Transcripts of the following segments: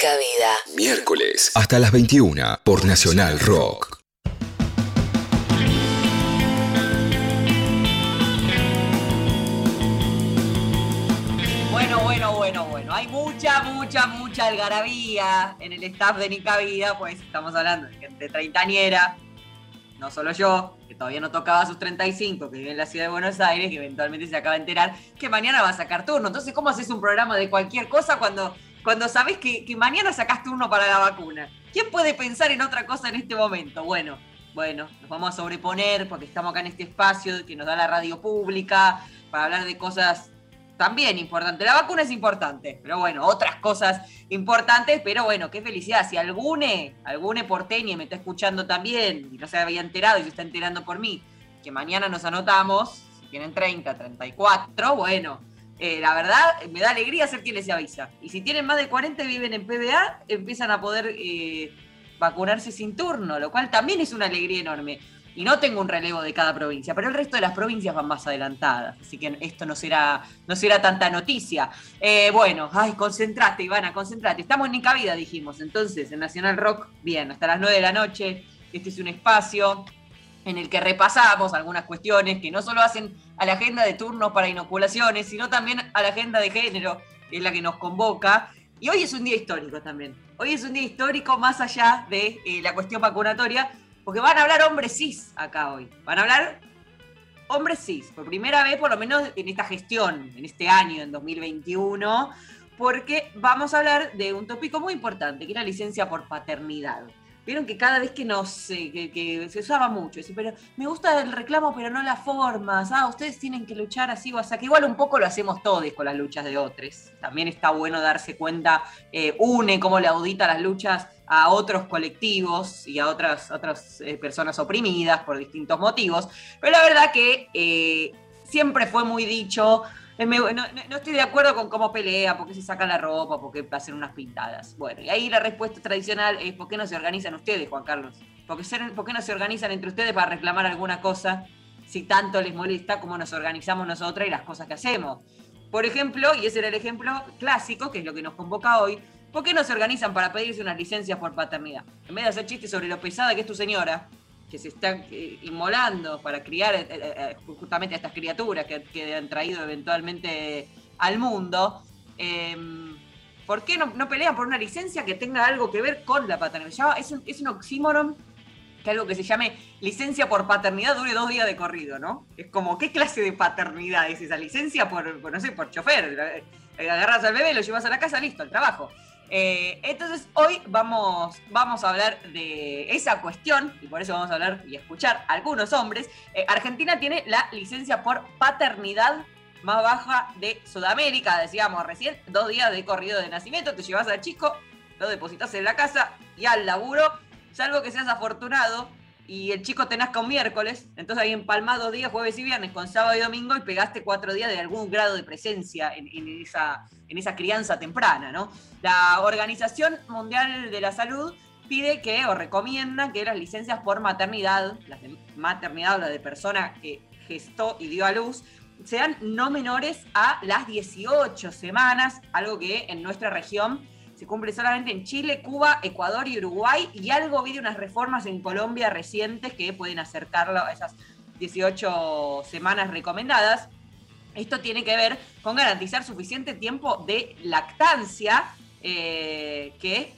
Nica Vida. Miércoles hasta las 21 por Nacional Rock. Bueno, bueno, bueno, bueno. Hay mucha, mucha, mucha algarabía en el staff de Nica Vida, pues estamos hablando de gente treintañera, no solo yo, que todavía no tocaba sus 35, que vive en la ciudad de Buenos Aires, que eventualmente se acaba de enterar que mañana va a sacar turno. Entonces, ¿cómo haces un programa de cualquier cosa cuando, cuando sabes que, que mañana sacas turno para la vacuna? ¿Quién puede pensar en otra cosa en este momento? Bueno, bueno, nos vamos a sobreponer porque estamos acá en este espacio que nos da la radio pública para hablar de cosas también importantes. La vacuna es importante, pero bueno, otras cosas importantes, pero bueno, qué felicidad. Si algune, algune porteña me está escuchando también y no se había enterado y se está enterando por mí, que mañana nos anotamos, si tienen 30, 34, bueno, eh, la verdad me da alegría ser quien les avisa. Y si tienen más de 40 y viven en PBA, empiezan a poder eh, vacunarse sin turno, lo cual también es una alegría enorme. Y no tengo un relevo de cada provincia, pero el resto de las provincias van más adelantadas, así que esto no será, no será tanta noticia. Eh, bueno, ay, concentrate, Ivana, concentrate. Estamos en Nica Vida, dijimos, entonces, en Nacional Rock, bien, hasta las 9 de la noche. Este es un espacio en el que repasamos algunas cuestiones que no solo hacen a la agenda de turnos para inoculaciones, sino también a la agenda de género, que es la que nos convoca. Y hoy es un día histórico también. Hoy es un día histórico más allá de eh, la cuestión vacunatoria, porque van a hablar hombres cis acá hoy. Van a hablar hombres cis, por primera vez, por lo menos en esta gestión, en este año, en 2021, porque vamos a hablar de un tópico muy importante, que es la licencia por paternidad. Vieron que cada vez que nos que, que se usaba mucho, pero me gusta el reclamo, pero no las formas. Ah, ustedes tienen que luchar así o así. Que igual un poco lo hacemos todos con las luchas de otros. También está bueno darse cuenta, eh, une cómo le audita las luchas a otros colectivos y a otras, otras eh, personas oprimidas por distintos motivos. Pero la verdad que eh, siempre fue muy dicho, eh, no, estoy de acuerdo con cómo pelea, por qué se saca la ropa, por qué hacen unas pintadas. Bueno, y ahí la respuesta tradicional es ¿por qué no se organizan ustedes, Juan Carlos? ¿Por qué, se- por qué no se organizan entre ustedes para reclamar alguna cosa si tanto les molesta como nos organizamos nosotras y las cosas que hacemos? Por ejemplo, y ese era el ejemplo clásico, que es lo que nos convoca hoy, ¿por qué no se organizan para pedirse unas licencias por paternidad? En vez de hacer chistes sobre lo pesada que es tu señora, que se está eh, inmolando para criar eh, eh, justamente a estas criaturas que, que han traído eventualmente al mundo, eh, ¿por qué no, no pelean por una licencia que tenga algo que ver con la paternidad? Es un, es un oxímoron que algo que se llame licencia por paternidad dure dos días de corrido, ¿no? Es como, ¿qué clase de paternidad es esa licencia por, por, no sé, por chofer? Agarras al bebé, lo llevas a la casa, listo, al trabajo. Eh, entonces hoy vamos, vamos a hablar de esa cuestión y por eso vamos a hablar y escuchar a algunos hombres. Eh, Argentina tiene la licencia por paternidad más baja de Sudamérica, decíamos recién, dos días de corrido de nacimiento, te llevas al chico, lo depositas en la casa y al laburo, salvo que seas afortunado y el chico te nazca un miércoles, entonces ahí empalmás días, jueves y viernes, con sábado y domingo y pegaste cuatro días de algún grado de presencia en, en esa, en esa crianza temprana, ¿no? La Organización Mundial de la Salud pide que o recomienda que las licencias por maternidad, las de maternidad o las de persona que gestó y dio a luz, sean no menores a las 18 semanas, algo que en nuestra región se cumple solamente en Chile, Cuba, Ecuador y Uruguay, y algo vi de unas reformas en Colombia recientes que pueden acercarlo a esas 18 semanas recomendadas. Esto tiene que ver con garantizar suficiente tiempo de lactancia, eh, que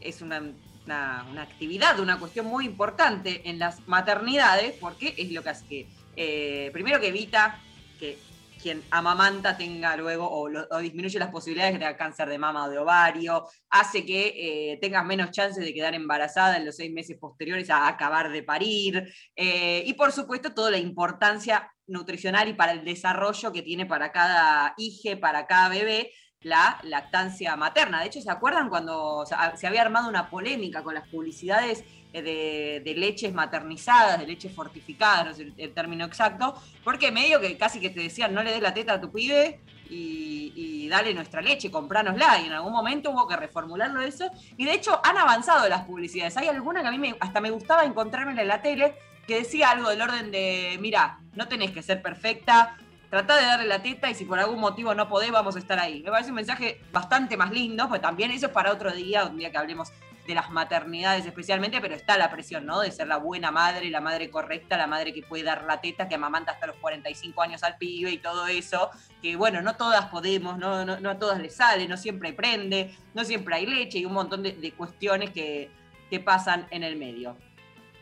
es una, una, una, actividad, una cuestión muy importante en las maternidades, porque es lo que hace que, eh, primero que evita que quien amamanta tenga luego o, disminuye las posibilidades de que tenga cáncer de mama o de ovario, hace que eh, tengas menos chances de quedar embarazada en los seis meses posteriores a acabar de parir, eh, y por supuesto toda la importancia nutricional y para el desarrollo que tiene para cada hija, para cada bebé, la lactancia materna. De hecho, ¿se acuerdan cuando se había armado una polémica con las publicidades de, de, leches maternizadas, de leches fortificadas, no es el, término exacto, porque medio que casi que te decían no le des la teta a tu pibe y, dale nuestra leche, compránosla, y en algún momento hubo que reformularlo eso, y de hecho han avanzado las publicidades, hay alguna que a mí me, hasta me gustaba encontrarme en la tele que decía algo del orden de, mira, no tenés que ser perfecta, tratá de darle la teta y si por algún motivo no podés, vamos a estar ahí. Me parece un mensaje bastante más lindo, pues también eso es para otro día, un día que hablemos de las maternidades especialmente, pero está la presión, ¿no? De ser la buena madre, la madre correcta, la madre que puede dar la teta, que amamanta hasta los 45 años al pibe y todo eso, que bueno, no todas podemos, no, no, a todas les sale, no siempre prende, no siempre hay leche y un montón de, cuestiones que, que, pasan en el medio.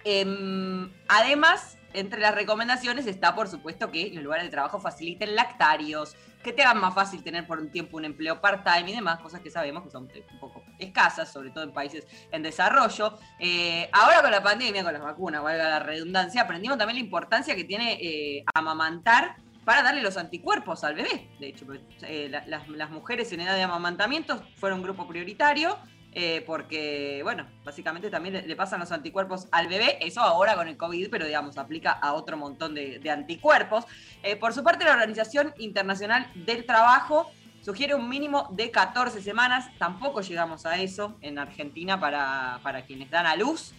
Em, además, entre las recomendaciones está, por supuesto, que los lugares de trabajo faciliten lactarios, que te hagan más fácil tener por un tiempo un empleo part-time y demás, cosas que sabemos que son un poco escasas, sobre todo en países en desarrollo. Eh, ahora con la pandemia, con las vacunas, valga la redundancia, aprendimos también la importancia que tiene eh, amamantar para darle los anticuerpos al bebé. De hecho, pues, eh, las, las mujeres en edad de amamantamiento fueron un grupo prioritario eh, porque, bueno, básicamente también le, pasan los anticuerpos al bebé, eso ahora con el COVID, pero digamos, aplica a otro montón de, anticuerpos. Eh, por su parte, la Organización Internacional del Trabajo sugiere un mínimo de 14 semanas, tampoco llegamos a eso en Argentina para, quienes dan a luz.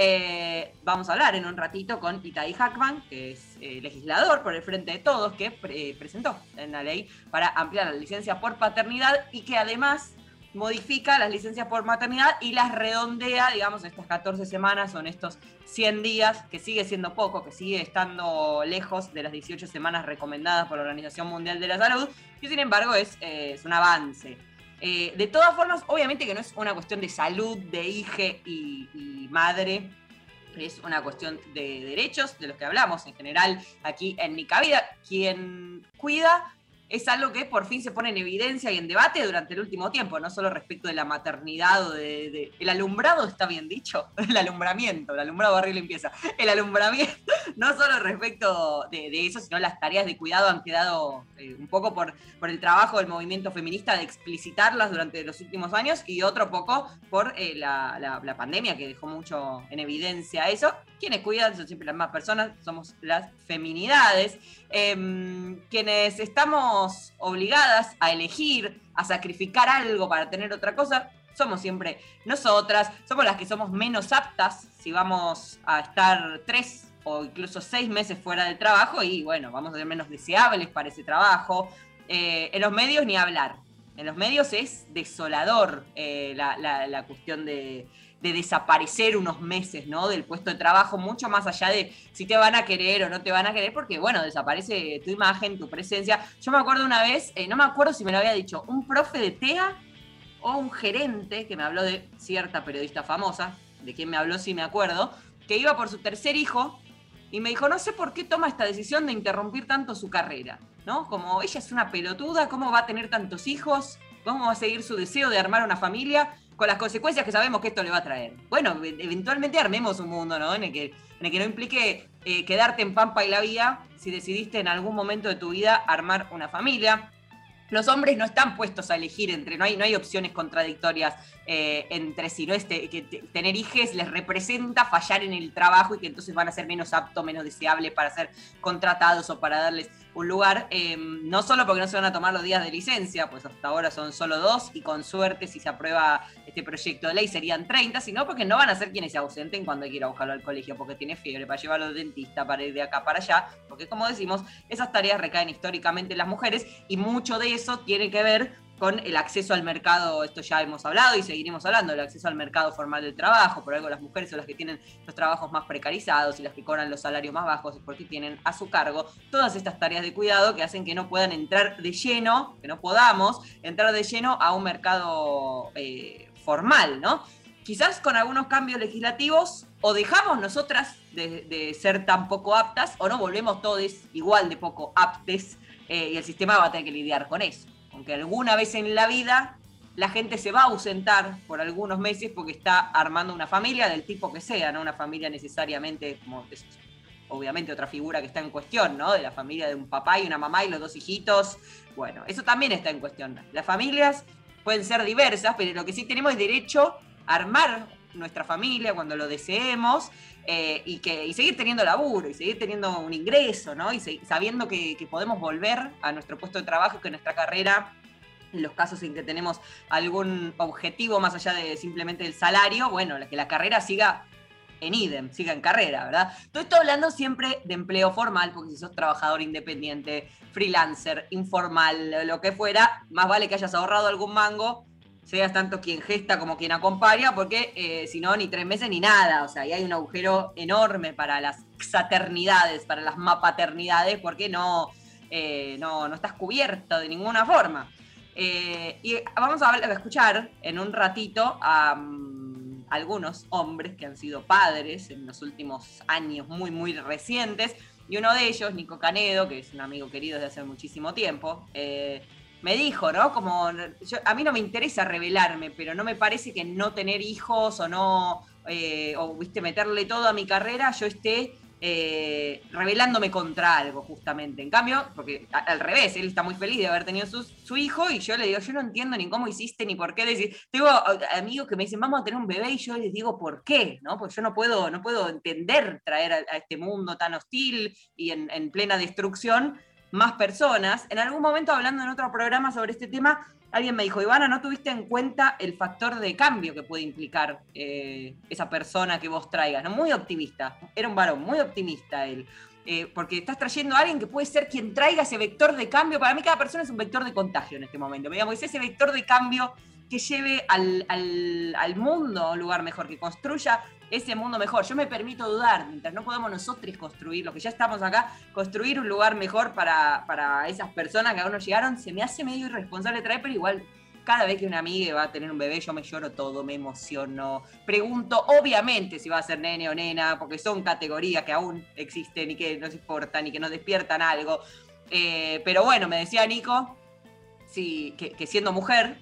Eh, vamos a hablar en un ratito con Itaí Hackman, que es legislador por el Frente de Todos, que presentó en la ley para ampliar la licencia por paternidad y que además modifica las licencias por maternidad y las redondea, digamos, estas 14 semanas, son estos 100 días, que sigue siendo poco, que sigue estando lejos de las 18 semanas recomendadas por la Organización Mundial de la Salud, y sin embargo es, eh, un avance. Eh, de todas formas, obviamente que no es una cuestión de salud, de hija y, y madre, es una cuestión de derechos, de los que hablamos en general aquí en Nica Vida. Quien cuida es algo que por fin se pone en evidencia y en debate durante el último tiempo, no solo respecto de la maternidad o de, el alumbrado, está bien dicho, el alumbramiento, el alumbrado barrio limpieza, el alumbramiento, no solo respecto de, eso, sino las tareas de cuidado han quedado eh, un poco por, por el trabajo del movimiento feminista de explicitarlas durante los últimos años y otro poco por eh, la, la pandemia que dejó mucho en evidencia eso. Quienes cuidan son siempre las más personas, somos las feminidades. Em, quienes estamos obligadas a elegir, a sacrificar algo para tener otra cosa, somos siempre nosotras, somos las que somos menos aptas si vamos a estar tres o incluso seis meses fuera del trabajo y bueno, vamos a ser menos deseables para ese trabajo. Eh, en los medios ni hablar. En los medios es desolador eh, la cuestión de, de desaparecer unos meses, ¿no? Del puesto de trabajo, mucho más allá de si te van a querer o no te van a querer, porque, bueno, desaparece tu imagen, tu presencia. Yo me acuerdo una vez, eh, no me acuerdo si me lo había dicho, un profe de TEA o un gerente que me habló de cierta periodista famosa, de quien me habló si me acuerdo, que iba por su tercer hijo y me dijo, no sé por qué toma esta decisión de interrumpir tanto su carrera, ¿no? Como ella es una pelotuda, ¿cómo va a tener tantos hijos? ¿Cómo va a seguir su deseo de armar una familia? Con las consecuencias que sabemos que esto le va a traer. Bueno, e-, eventualmente armemos un mundo, ¿no? En el que, en el que no implique eh, quedarte en Pampa y la Vía si decidiste en algún momento de tu vida armar una familia. Los hombres no están puestos a elegir entre, no hay, no hay opciones contradictorias eh, entre sí, ¿no? Este, que tener hijos les representa fallar en el trabajo y que entonces van a ser menos aptos, menos deseables para ser contratados o para darles un lugar, em, no solo porque no se van a tomar los días de licencia, pues hasta ahora son solo dos y con suerte si se aprueba este proyecto de ley serían 30, sino porque no van a ser quienes se ausenten cuando hay que ir a buscarlo al colegio porque tiene fiebre, para llevarlo al dentista, para ir de acá para allá, porque como decimos, esas tareas recaen históricamente en las mujeres y mucho de eso tiene que ver con el acceso al mercado, esto ya hemos hablado y seguiremos hablando, el acceso al mercado formal del trabajo, por algo las mujeres son las que tienen los trabajos más precarizados y las que cobran los salarios más bajos es porque tienen a su cargo todas estas tareas de cuidado que hacen que no puedan entrar de lleno, que no podamos entrar de lleno a un mercado eh, formal, ¿no? Quizás con algunos cambios legislativos o dejamos nosotras de, ser tan poco aptas o no volvemos todos igual de poco aptes eh, y el sistema va a tener que lidiar con eso aunque alguna vez en la vida la gente se va a ausentar por algunos meses porque está armando una familia del tipo que sea, no una familia necesariamente como obviamente otra figura que está en cuestión, ¿no? De la familia de un papá y una mamá y los dos hijitos. Bueno, eso también está en cuestión. Las familias pueden ser diversas, pero lo que sí tenemos es derecho a armar nuestra familia cuando lo deseemos eh, y, que, seguir teniendo laburo y seguir teniendo un ingreso, ¿no? Y sabiendo que, podemos volver a nuestro puesto de trabajo, que nuestra carrera en los casos en que tenemos algún objetivo más allá de simplemente el salario, bueno, que la carrera siga en idem, siga en carrera, ¿verdad? Todo esto hablando siempre de empleo formal, porque si sos trabajador independiente, freelancer, informal, lo que fuera, más vale que hayas ahorrado algún mango, seas tanto quien gesta como quien acompaña, porque eh, si no, ni tres meses ni nada. O sea, ahí hay un agujero enorme para las exaternidades, para las mapaternidades, porque no, eh, no, no estás cubierto de ninguna forma. Eh, y vamos a, escuchar en un ratito a mm, algunos hombres que han sido padres en los últimos años muy, muy recientes. Y uno de ellos, Nico Canedo, que es un amigo querido desde hace muchísimo tiempo, me dijo, ¿no? Como, a mí no me interesa revelarme, pero no me parece que no tener hijos o no, eh, o viste, meterle todo a mi carrera, yo esté eh, revelándome contra algo, justamente. En cambio, porque al revés, él está muy feliz de haber tenido su, hijo y yo le digo, yo no entiendo ni cómo hiciste ni por qué decir. Tengo amigos que me dicen, vamos a tener un bebé y yo les digo, ¿por qué? ¿No? Porque yo no puedo, no puedo entender traer a, este mundo tan hostil y en plena destrucción más personas. En algún momento, hablando en otro programa sobre este tema, alguien me dijo, Ivana, ¿no tuviste en cuenta el factor de cambio que puede implicar eh, esa persona que vos traigas? Muy optimista, era un varón, muy optimista él. Eh, porque estás trayendo a alguien que puede ser quien traiga ese vector de cambio. Para mí cada persona es un vector de contagio en este momento. Digamos, es ese vector de cambio que lleve al, al, mundo a un lugar mejor, que construya ese mundo mejor. Yo me permito dudar, mientras no podemos nosotros construir, lo que ya estamos acá, construir un lugar mejor para, para esas personas que aún no llegaron, se me hace medio irresponsable traer, pero igual cada vez que una amiga va a tener un bebé, yo me lloro todo, me emociono. Pregunto, obviamente, si va a ser nene o nena, porque son categorías que aún existen y que nos importan y que nos despiertan algo. Eh, pero bueno, me decía Nico, sí, que siendo mujer,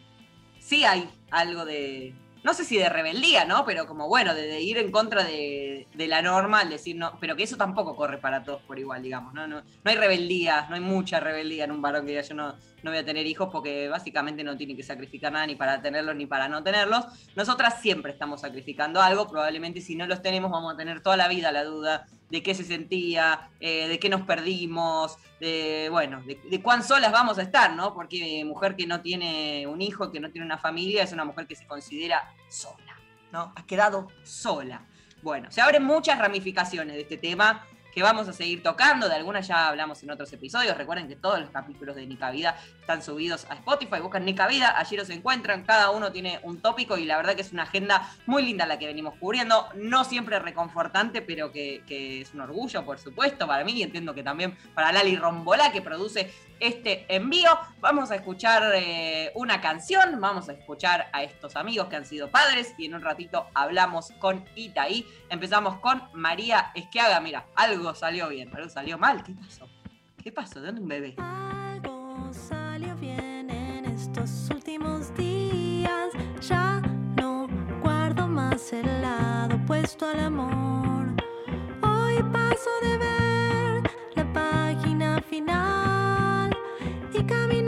sí hay algo de, no sé si de rebeldía, ¿no? Pero como bueno, de, ir en contra de, la norma, al decir no, pero que eso tampoco corre para todos por igual, digamos, ¿no? No, no hay rebeldía, no hay mucha rebeldía en un varón que diga yo no, no voy a tener hijos porque básicamente no tiene que sacrificar nada ni para tenerlos ni para no tenerlos. Nosotras siempre estamos sacrificando algo, probablemente si no los tenemos vamos a tener toda la vida la duda de qué se sentía, eh, de qué nos perdimos, de, bueno, de, cuán solas vamos a estar, ¿no? Porque mujer que no tiene un hijo, que no tiene una familia, es una mujer que se considera sola, ¿no? Ha quedado sola. Bueno, se abren muchas ramificaciones de este tema que vamos a seguir tocando. De algunas ya hablamos en otros episodios. Recuerden que todos los capítulos de Nica Vida están subidos a Spotify. Buscan Nica Vida, allí los encuentran. Cada uno tiene un tópico y la verdad que es una agenda muy linda la que venimos cubriendo. No siempre reconfortante, pero que, es un orgullo, por supuesto, para mí y entiendo que también para Lali Rombolá, que produce este envío. Vamos a escuchar eh, una canción, vamos a escuchar a estos amigos que han sido padres y en un ratito hablamos con Itaí. Empezamos con María Esquiaga. Mira, algo salió bien, algo salió mal. ¿Qué pasó? ¿Qué pasó? ¿De dónde un bebé? Algo salió bien en estos últimos días. Ya no guardo más el lado puesto al amor. Hoy paso de ver la página final y caminando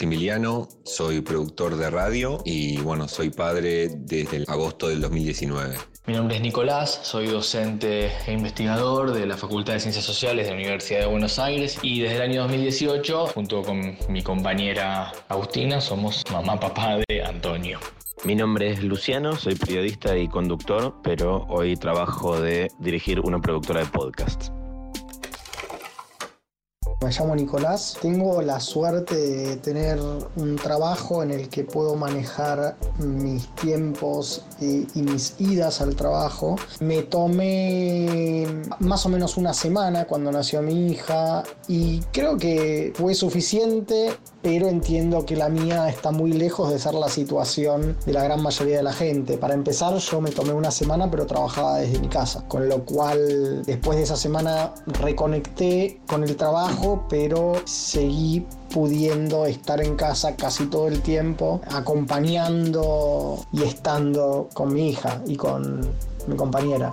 Maximiliano, soy productor de radio y bueno, soy padre desde el agosto del 2019. Mi nombre es Nicolás, soy docente e investigador de la Facultad de Ciencias Sociales de la Universidad de Buenos Aires y desde el año 2018, junto con mi compañera Agustina, somos mamá papá de Antonio. Mi nombre es Luciano, soy periodista y conductor, pero hoy trabajo de dirigir una productora de podcasts. Me llamo Nicolás, tengo la suerte de tener un trabajo en el que puedo manejar mis tiempos y, mis idas al trabajo. Me tomé más o menos una semana cuando nació mi hija y creo que fue suficiente, pero entiendo que la mía está muy lejos de ser la situación de la gran mayoría de la gente. Para empezar, yo me tomé una semana, pero trabajaba desde mi casa, con lo cual después de esa semana reconecté con el trabajo pero seguí pudiendo estar en casa casi todo el tiempo, acompañando y estando con mi hija y con mi compañera.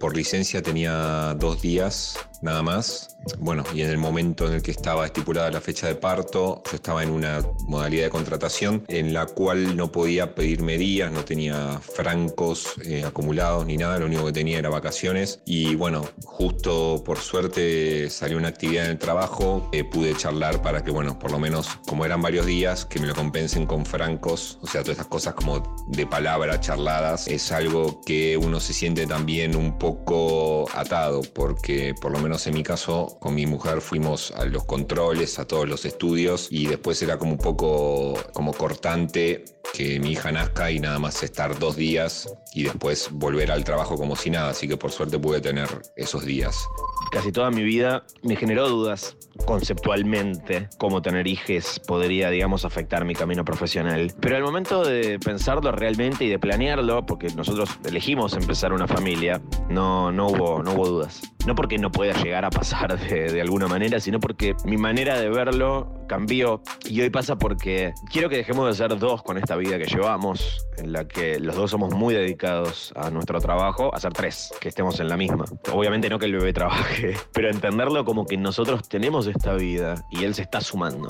Por licencia tenía dos días nada más. Bueno, y en el momento en el que estaba estipulada la fecha de parto, yo estaba en una modalidad de contratación en la cual no podía pedirme días, no tenía francos eh, acumulados ni nada, lo único que tenía era vacaciones. Y bueno, justo por suerte salió una actividad en el trabajo, eh, pude charlar para que, bueno, por lo menos como eran varios días, que me lo compensen con francos, o sea, todas esas cosas como de palabra charladas, es algo que uno se siente también un poco atado, porque por lo en mi caso, con mi mujer fuimos a los controles, a todos los estudios y después era como un poco como cortante que mi hija nazca y nada más estar dos días y después volver al trabajo como si nada, así que por suerte pude tener esos días. Casi toda mi vida me generó dudas conceptualmente cómo tener hijos podría, digamos, afectar mi camino profesional. Pero al momento de pensarlo realmente y de planearlo, porque nosotros elegimos empezar una familia, no, no, hubo, no hubo dudas. No porque no pueda llegar a pasar de, alguna manera, sino porque mi manera de verlo cambió y hoy pasa porque quiero que dejemos de ser dos con esta vida que llevamos, en la que los dos somos muy dedicados a nuestro trabajo, a ser tres, que estemos en la misma. Obviamente no que el bebé trabaje, pero entenderlo como que nosotros tenemos esta vida y él se está sumando.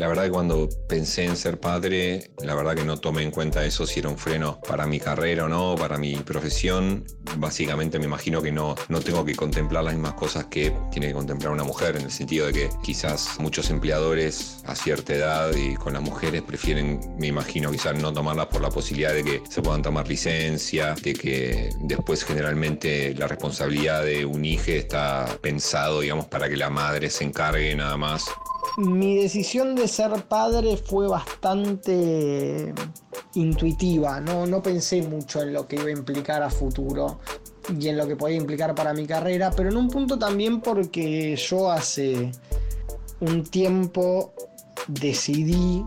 La verdad que cuando pensé en ser padre, la verdad que no tomé en cuenta eso si era un freno para mi carrera o no, para mi profesión. Básicamente me imagino que no, no tengo que contemplar las mismas cosas que tiene que contemplar una mujer, en el sentido de que quizás muchos empleadores a cierta edad y con las mujeres prefieren, me imagino, quizás no tomarlas por la posibilidad de que se puedan tomar licencia, de que después generalmente la responsabilidad de un hijo está pensado, digamos, para que la madre se encargue nada más mi decisión de ser padre fue bastante intuitiva, ¿no? no pensé mucho en lo que iba a implicar a futuro y en lo que podía implicar para mi carrera, pero en un punto también porque yo hace un tiempo decidí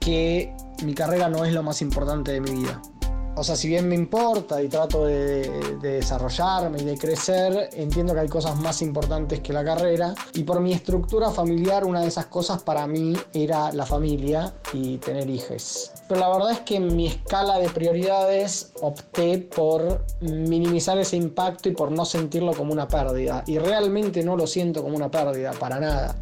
que mi carrera no es lo más importante de mi vida. O sea, si bien me importa y trato de, de, desarrollarme y de crecer, entiendo que hay cosas más importantes que la carrera. Y por mi estructura familiar, una de esas cosas para mí era la familia y tener hijos. Pero la verdad es que en mi escala de prioridades opté por minimizar ese impacto y por no sentirlo como una pérdida. Y realmente no lo siento como una pérdida, para nada.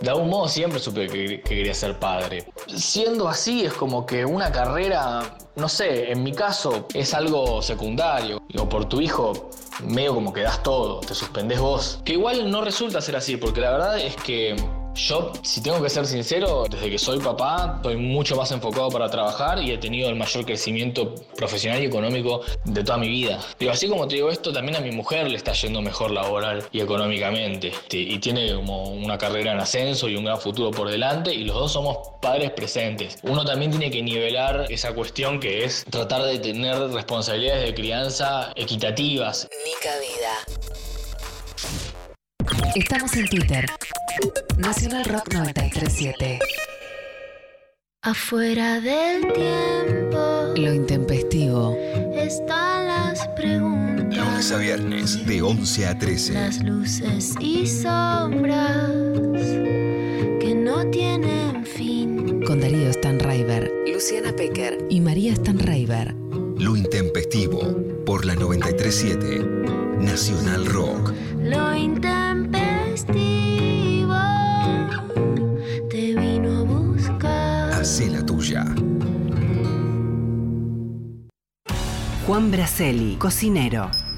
De algún modo siempre supe que, que, quería ser padre. Siendo así, es como que una carrera, no sé, en mi caso es algo secundario. Digo, por tu hijo, medio como que das todo, te suspendés vos. Que igual no resulta ser así, porque la verdad es que yo, si tengo que ser sincero, desde que soy papá, estoy mucho más enfocado para trabajar y he tenido el mayor crecimiento profesional y económico de toda mi vida. Digo, así como te digo esto, también a mi mujer le está yendo mejor laboral y económicamente. Y tiene como una carrera en ascenso y un gran futuro por delante y los dos somos padres presentes. Uno también tiene que nivelar esa cuestión que es tratar de tener responsabilidades de crianza equitativas. Nica Vida. Estamos en Twitter. Nacional Rock 937. Afuera del tiempo. Lo intempestivo. Están las preguntas. Lunes a viernes, de 11 a 13. Las luces y sombras que no tienen fin. Con Darío Stanraiver, Luciana Pecker y María Stanraiver. Lo intempestivo, por la 937. Nacional Rock. Lo intempestivo. Juan Braceli, cocinero.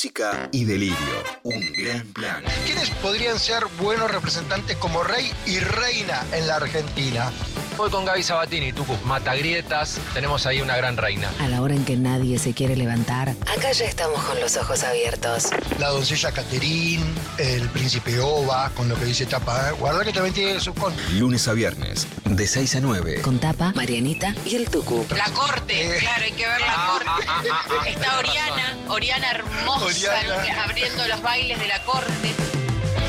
música y delirio. Un gran plan. ¿Quiénes podrían ser buenos representantes como rey y reina en la Argentina? Voy con Gaby Sabatini, Tucu. Matagrietas, tenemos ahí una gran reina. A la hora en que nadie se quiere levantar, acá ya estamos con los ojos abiertos. La doncella Caterín, el príncipe Oba, con lo que dice Tapa. ¿eh? Guarda que también tiene su con. Lunes a viernes, de 6 a 9. Con Tapa, Marianita y el Tucu. La corte, claro, hay que ver la corte. Está Oriana, Oriana hermosa, Oriana. abriendo los bailes de la corte.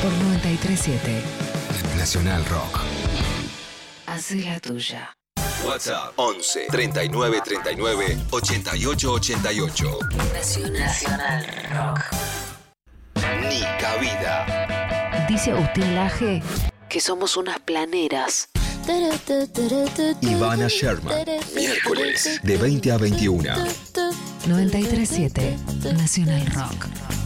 Por 937. Nacional Rock. Haz la tuya. WhatsApp 11 39 39 88 88. Nacional, Nacional Rock. Ni cabida. Dice Agustín Laje que somos unas planeras. Ivana Sherman. Miércoles de 20 a 21. 937 Nacional Rock.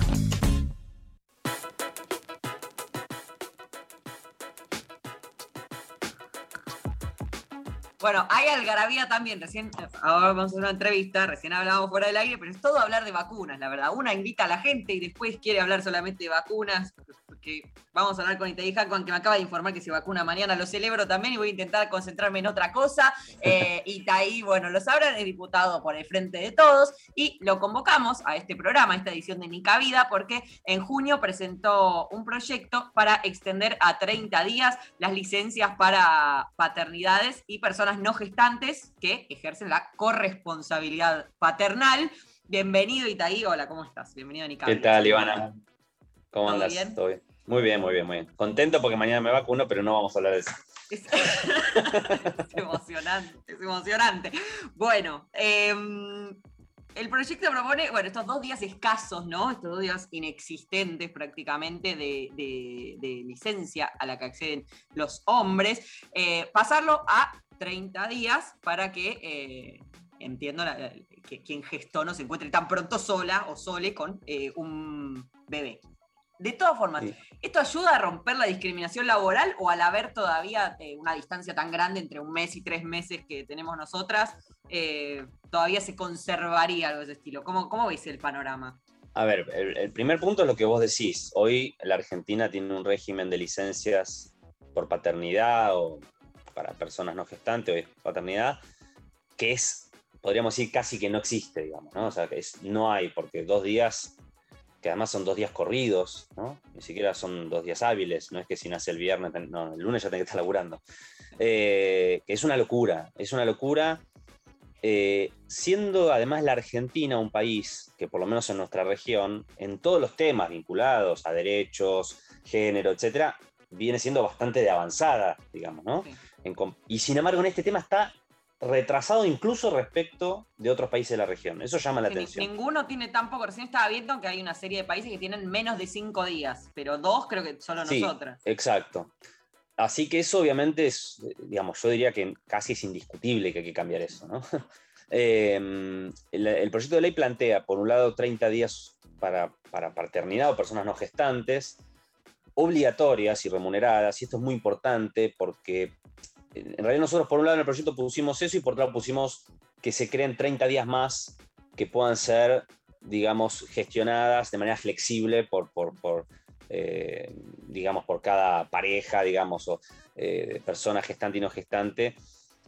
Bueno, hay algarabía también. Recién, ahora vamos a hacer una entrevista, recién hablábamos fuera del aire, pero es todo hablar de vacunas, la verdad. Una invita a la gente y después quiere hablar solamente de vacunas, porque vamos a hablar con Itaí Juan, que me acaba de informar que se vacuna mañana. Lo celebro también y voy a intentar concentrarme en otra cosa. Eh, Itaí, bueno, lo sabrán, es diputado por el Frente de Todos y lo convocamos a este programa, a esta edición de Nica Vida, porque en junio presentó un proyecto para extender a 30 días las licencias para paternidades y personas no gestantes que ejercen la corresponsabilidad paternal. Bienvenido, Itaí. Hola, ¿cómo estás? Bienvenido a Nica ¿Qué tal, Ivana? ¿Cómo ¿Todo andas? bien? ¿Todo bien? Muy bien, muy bien, muy bien. Contento porque mañana me vacuno, pero no vamos a hablar de eso. Es, emocionante, es emocionante. Bueno, em, el proyecto propone, bueno, estos dos días escasos, ¿no? Estos dos días inexistentes prácticamente de, licencia a la que acceden los hombres, eh, pasarlo a 30 días para que, eh, entiendo, que quien gestó no se encuentre tan pronto sola o sole con eh, un bebé. De todas formas, Sí. ¿esto ayuda a romper la discriminación laboral o al haber todavía eh, una distancia tan grande entre un mes y tres meses que tenemos nosotras, eh, todavía se conservaría algo de ese estilo? ¿Cómo, cómo veis el panorama? A ver, el, el primer punto es lo que vos decís. Hoy la Argentina tiene un régimen de licencias por paternidad o para personas no gestantes o es paternidad que es, podríamos decir, casi que no existe, digamos, ¿no? O sea, que es, no hay, porque dos días, que además son dos días corridos, ¿no? Ni siquiera son dos días hábiles, no es que si nace el viernes, no, el lunes ya tenés que estar laburando. Eh, que es una locura, es una locura. eh, siendo además la Argentina un país que por lo menos en nuestra región, en todos los temas vinculados a derechos, género, etcétera, viene siendo bastante de avanzada, digamos, ¿no? Sí. En y sin embargo en este tema está retrasado incluso respecto de otros países de la región. Eso llama la atención. ninguno tiene tampoco, recién estaba viendo que hay una serie de países que tienen menos de cinco días, pero dos creo que solo Sí, nosotras. Exacto. Así que eso obviamente es, digamos, yo diría que casi es indiscutible que hay que cambiar eso, ¿no? Eh, el, el proyecto de ley plantea, por un lado, 30 días para, para paternidad o personas no gestantes, obligatorias y remuneradas, y esto es muy importante porque en realidad nosotros por un lado en el proyecto pusimos eso y por otro lado pusimos que se creen 30 días más que puedan ser, digamos, gestionadas de manera flexible por, por, eh, digamos, por cada pareja, digamos, o eh, persona gestante y no gestante,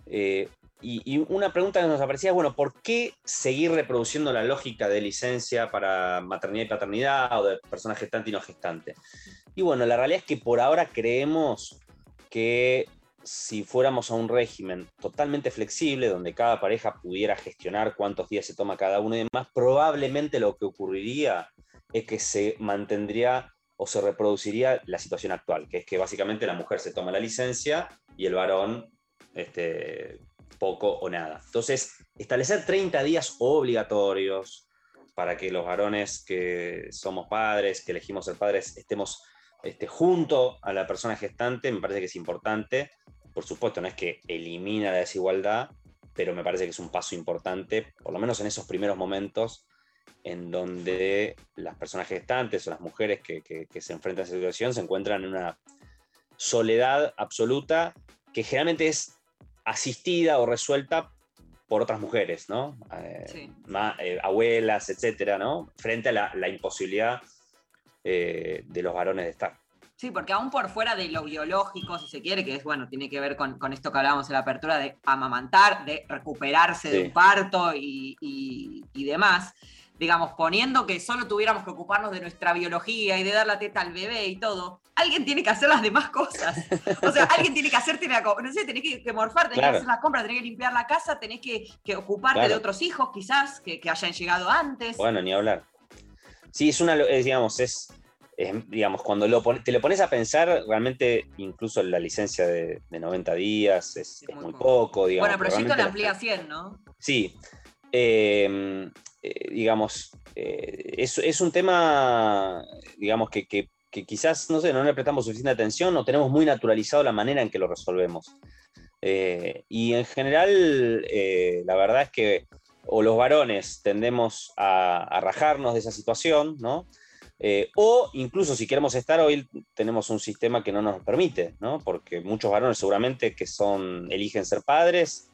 eh, y, y una pregunta que nos aparecía es, bueno, ¿por qué seguir reproduciendo la lógica de licencia para maternidad y paternidad o de persona gestante y no gestante? Y bueno, la realidad es que por ahora creemos que si fuéramos a un régimen totalmente flexible, donde cada pareja pudiera gestionar cuántos días se toma cada uno y demás, probablemente lo que ocurriría es que se mantendría o se reproduciría la situación actual, que es que básicamente la mujer se toma la licencia y el varón este, poco o nada. Entonces, establecer 30 días obligatorios para que los varones que somos padres, que elegimos ser padres, estemos este, junto a la persona gestante, me parece que es importante. Por supuesto, no es que elimina la desigualdad, pero me parece que es un paso importante, por lo menos en esos primeros momentos en donde las personas gestantes o las mujeres que, que, que se enfrentan a esa situación se encuentran en una soledad absoluta que generalmente es asistida o resuelta por otras mujeres, ¿no? Eh, ma- eh, abuelas, etcétera, ¿no? Frente a la, la imposibilidad eh, de los varones de estar. Sí, porque aún por fuera de lo biológico, si se quiere, que es bueno, tiene que ver con, con esto que hablábamos en la apertura de amamantar, de recuperarse de un parto y, y- y demás, digamos, poniendo que solo tuviéramos que ocuparnos de nuestra biología y de dar la teta al bebé y todo, alguien tiene que hacer las demás cosas. O sea, alguien tiene que hacerte la no sé, tenés que, que morfar, tenés Claro. que hacer las compras, tenés que limpiar la casa, tenés que, que ocuparte Claro. de otros hijos, quizás, que, que hayan llegado antes. Bueno, ni hablar. Sí, es una, es, digamos, es, es, digamos, cuando lo te lo pones a pensar, realmente incluso la licencia de, de 90 días es, es muy poco, digamos. bueno, el proyecto la amplía a 100, ¿no? Sí, eh, eh, digamos, eh, es, es un tema, digamos, que, que- que quizás, no sé, no le prestamos suficiente atención o tenemos muy naturalizado la manera en que lo resolvemos. Eh, y en general, la verdad es que o los varones tendemos a, a rajarnos de esa situación, ¿no? Eh, o incluso si queremos estar hoy, tenemos un sistema que no nos permite, ¿no? Porque muchos varones seguramente que son, eligen ser padres,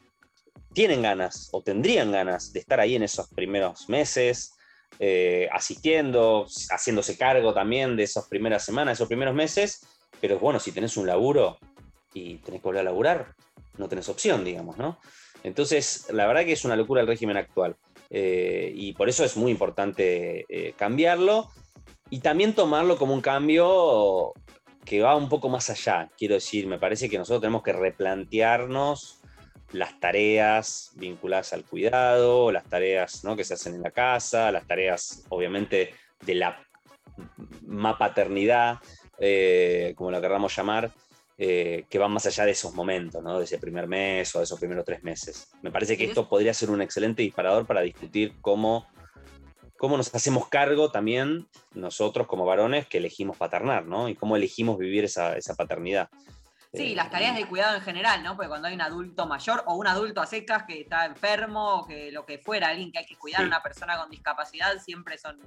tienen ganas o tendrían ganas de estar ahí en esos primeros meses, eh, asistiendo, haciéndose cargo también de esas primeras semanas, esos primeros meses, pero bueno, si tenés un laburo y tenés que volver a laburar, no tenés opción, digamos, ¿no? Entonces, la verdad que es una locura el régimen actual. eh, y por eso es muy importante eh, cambiarlo y también tomarlo como un cambio que va un poco más allá. Quiero decir, me parece que nosotros tenemos que replantearnos las tareas vinculadas al cuidado, las tareas ¿no? que se hacen en la casa, las tareas obviamente de la ma paternidad, eh, como lo querramos llamar, eh, que van más allá de esos momentos, ¿no? de ese primer mes o de esos primeros tres meses. Me parece que esto podría ser un excelente disparador para discutir cómo, cómo nos hacemos cargo también nosotros como varones que elegimos paternar, ¿no? Y cómo elegimos vivir esa, esa paternidad. Sí, Eh, las tareas de cuidado en general, ¿no? Porque cuando hay un adulto mayor o un adulto a secas que está enfermo o que lo que fuera, alguien que hay que cuidar, Sí. una persona con discapacidad, siempre son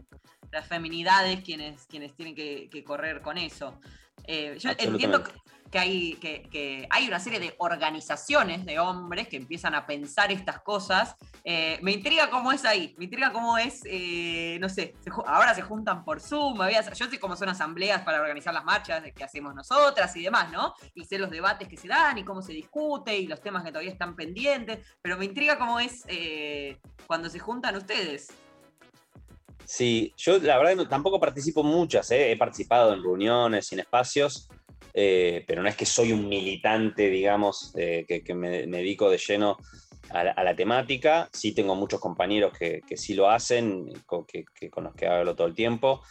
las feminidades quienes, quienes tienen que, que correr con eso. Eh, yo entiendo que, hay, que, que hay una serie de organizaciones de hombres que empiezan a pensar estas cosas. Eh, me intriga cómo es ahí, me intriga cómo es, eh, no sé, se ahora se juntan por Zoom, había- yo sé cómo son asambleas para organizar las marchas que hacemos nosotras y demás, ¿no? Y sé los debates que se dan y cómo se discute y los temas que todavía están pendientes, pero me intriga cómo es cuando se juntan ustedes. Sí, yo la verdad no- tampoco participo muchas, ¿eh? he participado en reuniones y en espacios, eh, pero no es que soy un militante, digamos, que, me, me dedico de lleno a la, temática. Sí tengo muchos compañeros que, que sí lo hacen, con, que, que- con los que hablo todo el tiempo.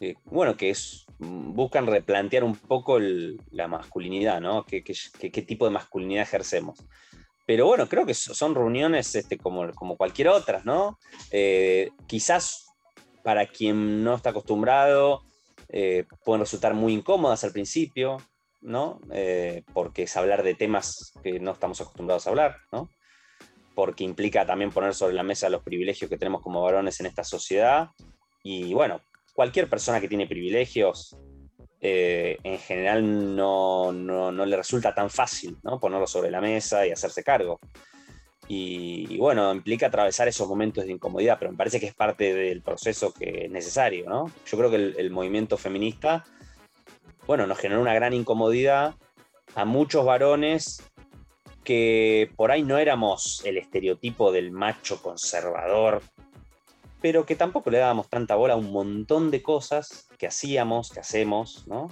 Eh, bueno, que es, buscan replantear un poco la masculinidad, ¿no? ¿Qué, tipo de masculinidad ejercemos? Pero bueno, creo que so- son reuniones este, como, como cualquier otra, ¿no? Quizás para quien no está acostumbrado, eh, pueden resultar muy incómodas al principio, ¿no? Eh, porque es hablar de temas que no estamos acostumbrados a hablar, ¿no? Porque implica también poner sobre la mesa los privilegios que tenemos como varones en esta sociedad. Y bueno, cualquier persona que tiene privilegios, eh, en general no, no- no le resulta tan fácil, ¿no? Ponerlo sobre la mesa y hacerse cargo. Y, bueno, implica atravesar esos momentos de incomodidad, pero me parece que es parte del proceso que es necesario, ¿no? Yo creo que el, el movimiento feminista, bueno, nos generó una gran incomodidad a muchos varones que por ahí no éramos el estereotipo del macho conservador, pero que tampoco le dábamos tanta bola a un montón de cosas que hacíamos, que hacemos, ¿no?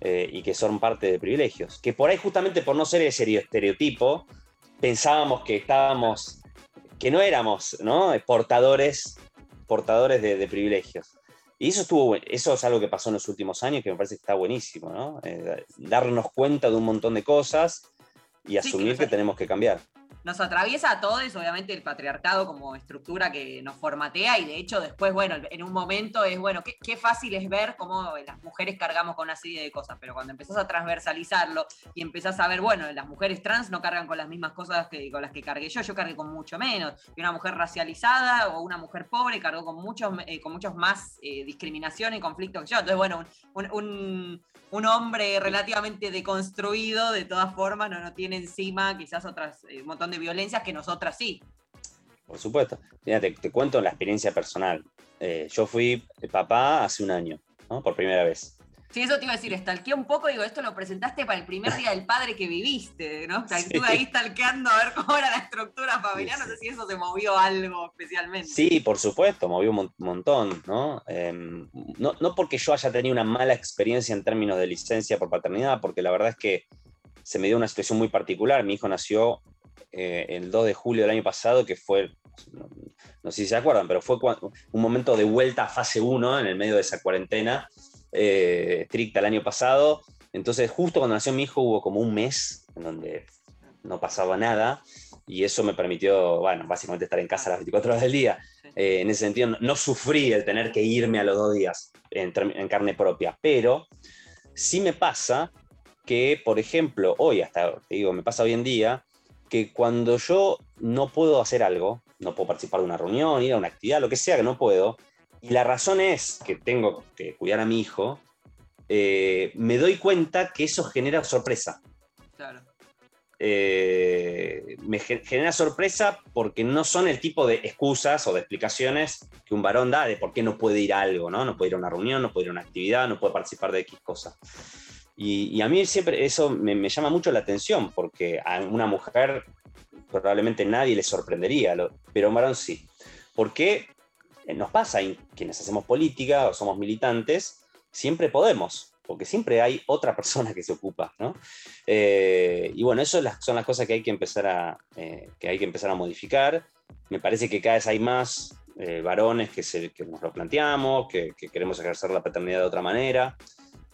Eh, y que son parte de privilegios. Que por ahí justamente por no ser ese estereotipo, pensábamos que estábamos, que no éramos, ¿no? Portadores, portadores de, privilegios. Y eso estuvo, eso es algo que pasó en los últimos años que me parece que está buenísimo, ¿no? Eh, darnos cuenta de un montón de cosas y asumir que tenemos que cambiar nos atraviesa a todos, obviamente, el patriarcado como estructura que nos formatea y de hecho después, bueno, en un momento es, bueno, qué, fácil es ver cómo las mujeres cargamos con una serie de cosas, pero cuando empezás a transversalizarlo y empezás a ver, bueno, las mujeres trans no cargan con las mismas cosas que con las que cargué yo, yo cargué con mucho menos, y una mujer racializada o una mujer pobre cargó con muchos, eh, con muchos más eh, discriminación y conflictos que yo. Entonces, bueno, un hombre relativamente deconstruido, de todas formas, no, no tiene encima quizás otras, eh, un montón de violencias que nosotras sí. Por supuesto. Mira, te, cuento la experiencia personal. Eh, yo fui papá hace un año, ¿no? Por primera vez. Sí, eso te iba a decir, estalqué un poco, digo, esto lo presentaste para el primer día del padre que viviste, ¿no? Estuve ahí stalkeando a ver cómo era la estructura familiar, no sé si eso se movió algo especialmente. Sí, por supuesto, movió un montón, em, ¿no? ¿no? porque yo haya tenido una mala experiencia en términos de licencia por paternidad, porque la verdad es que se me dio una situación muy particular. Mi hijo nació eh, el 2 de julio del año pasado, que fue, no, sé si se acuerdan, pero fue un momento de vuelta a fase 1 en el medio de esa cuarentena eh, estricta el año pasado. Entonces, justo cuando nació mi hijo hubo como un mes en donde no pasaba nada y eso me permitió, bueno, básicamente estar en casa las 24 horas del día. Eh, en ese sentido, no, sufrí el tener que irme a los dos días en, carne propia, pero sí me pasa que, por ejemplo, hoy hasta, te digo, me pasa hoy en día, que cuando yo no puedo hacer algo, no puedo participar de una reunión, ir a una actividad, lo que sea que no puedo, y la razón es que tengo que cuidar a mi hijo, eh, me doy cuenta que eso genera sorpresa. Claro. Eh, me genera sorpresa porque no son el tipo de excusas o de explicaciones que un varón da de por qué no puede ir a algo, ¿no? No puede ir a una reunión, no puede ir a una actividad, no puede participar de X cosa. Y, a mí siempre eso me, me, llama mucho la atención porque a una mujer probablemente nadie le sorprendería, pero a un varón sí. ¿Por qué? Eh, nos pasa, y quienes hacemos política o somos militantes, siempre podemos, porque siempre hay otra persona que se ocupa, ¿no? Eh, y bueno, eso son las cosas que hay que empezar a, eh, que hay que empezar a modificar. Me parece que cada vez hay más varones que, se, que, nos lo planteamos, que, queremos ejercer la paternidad de otra manera.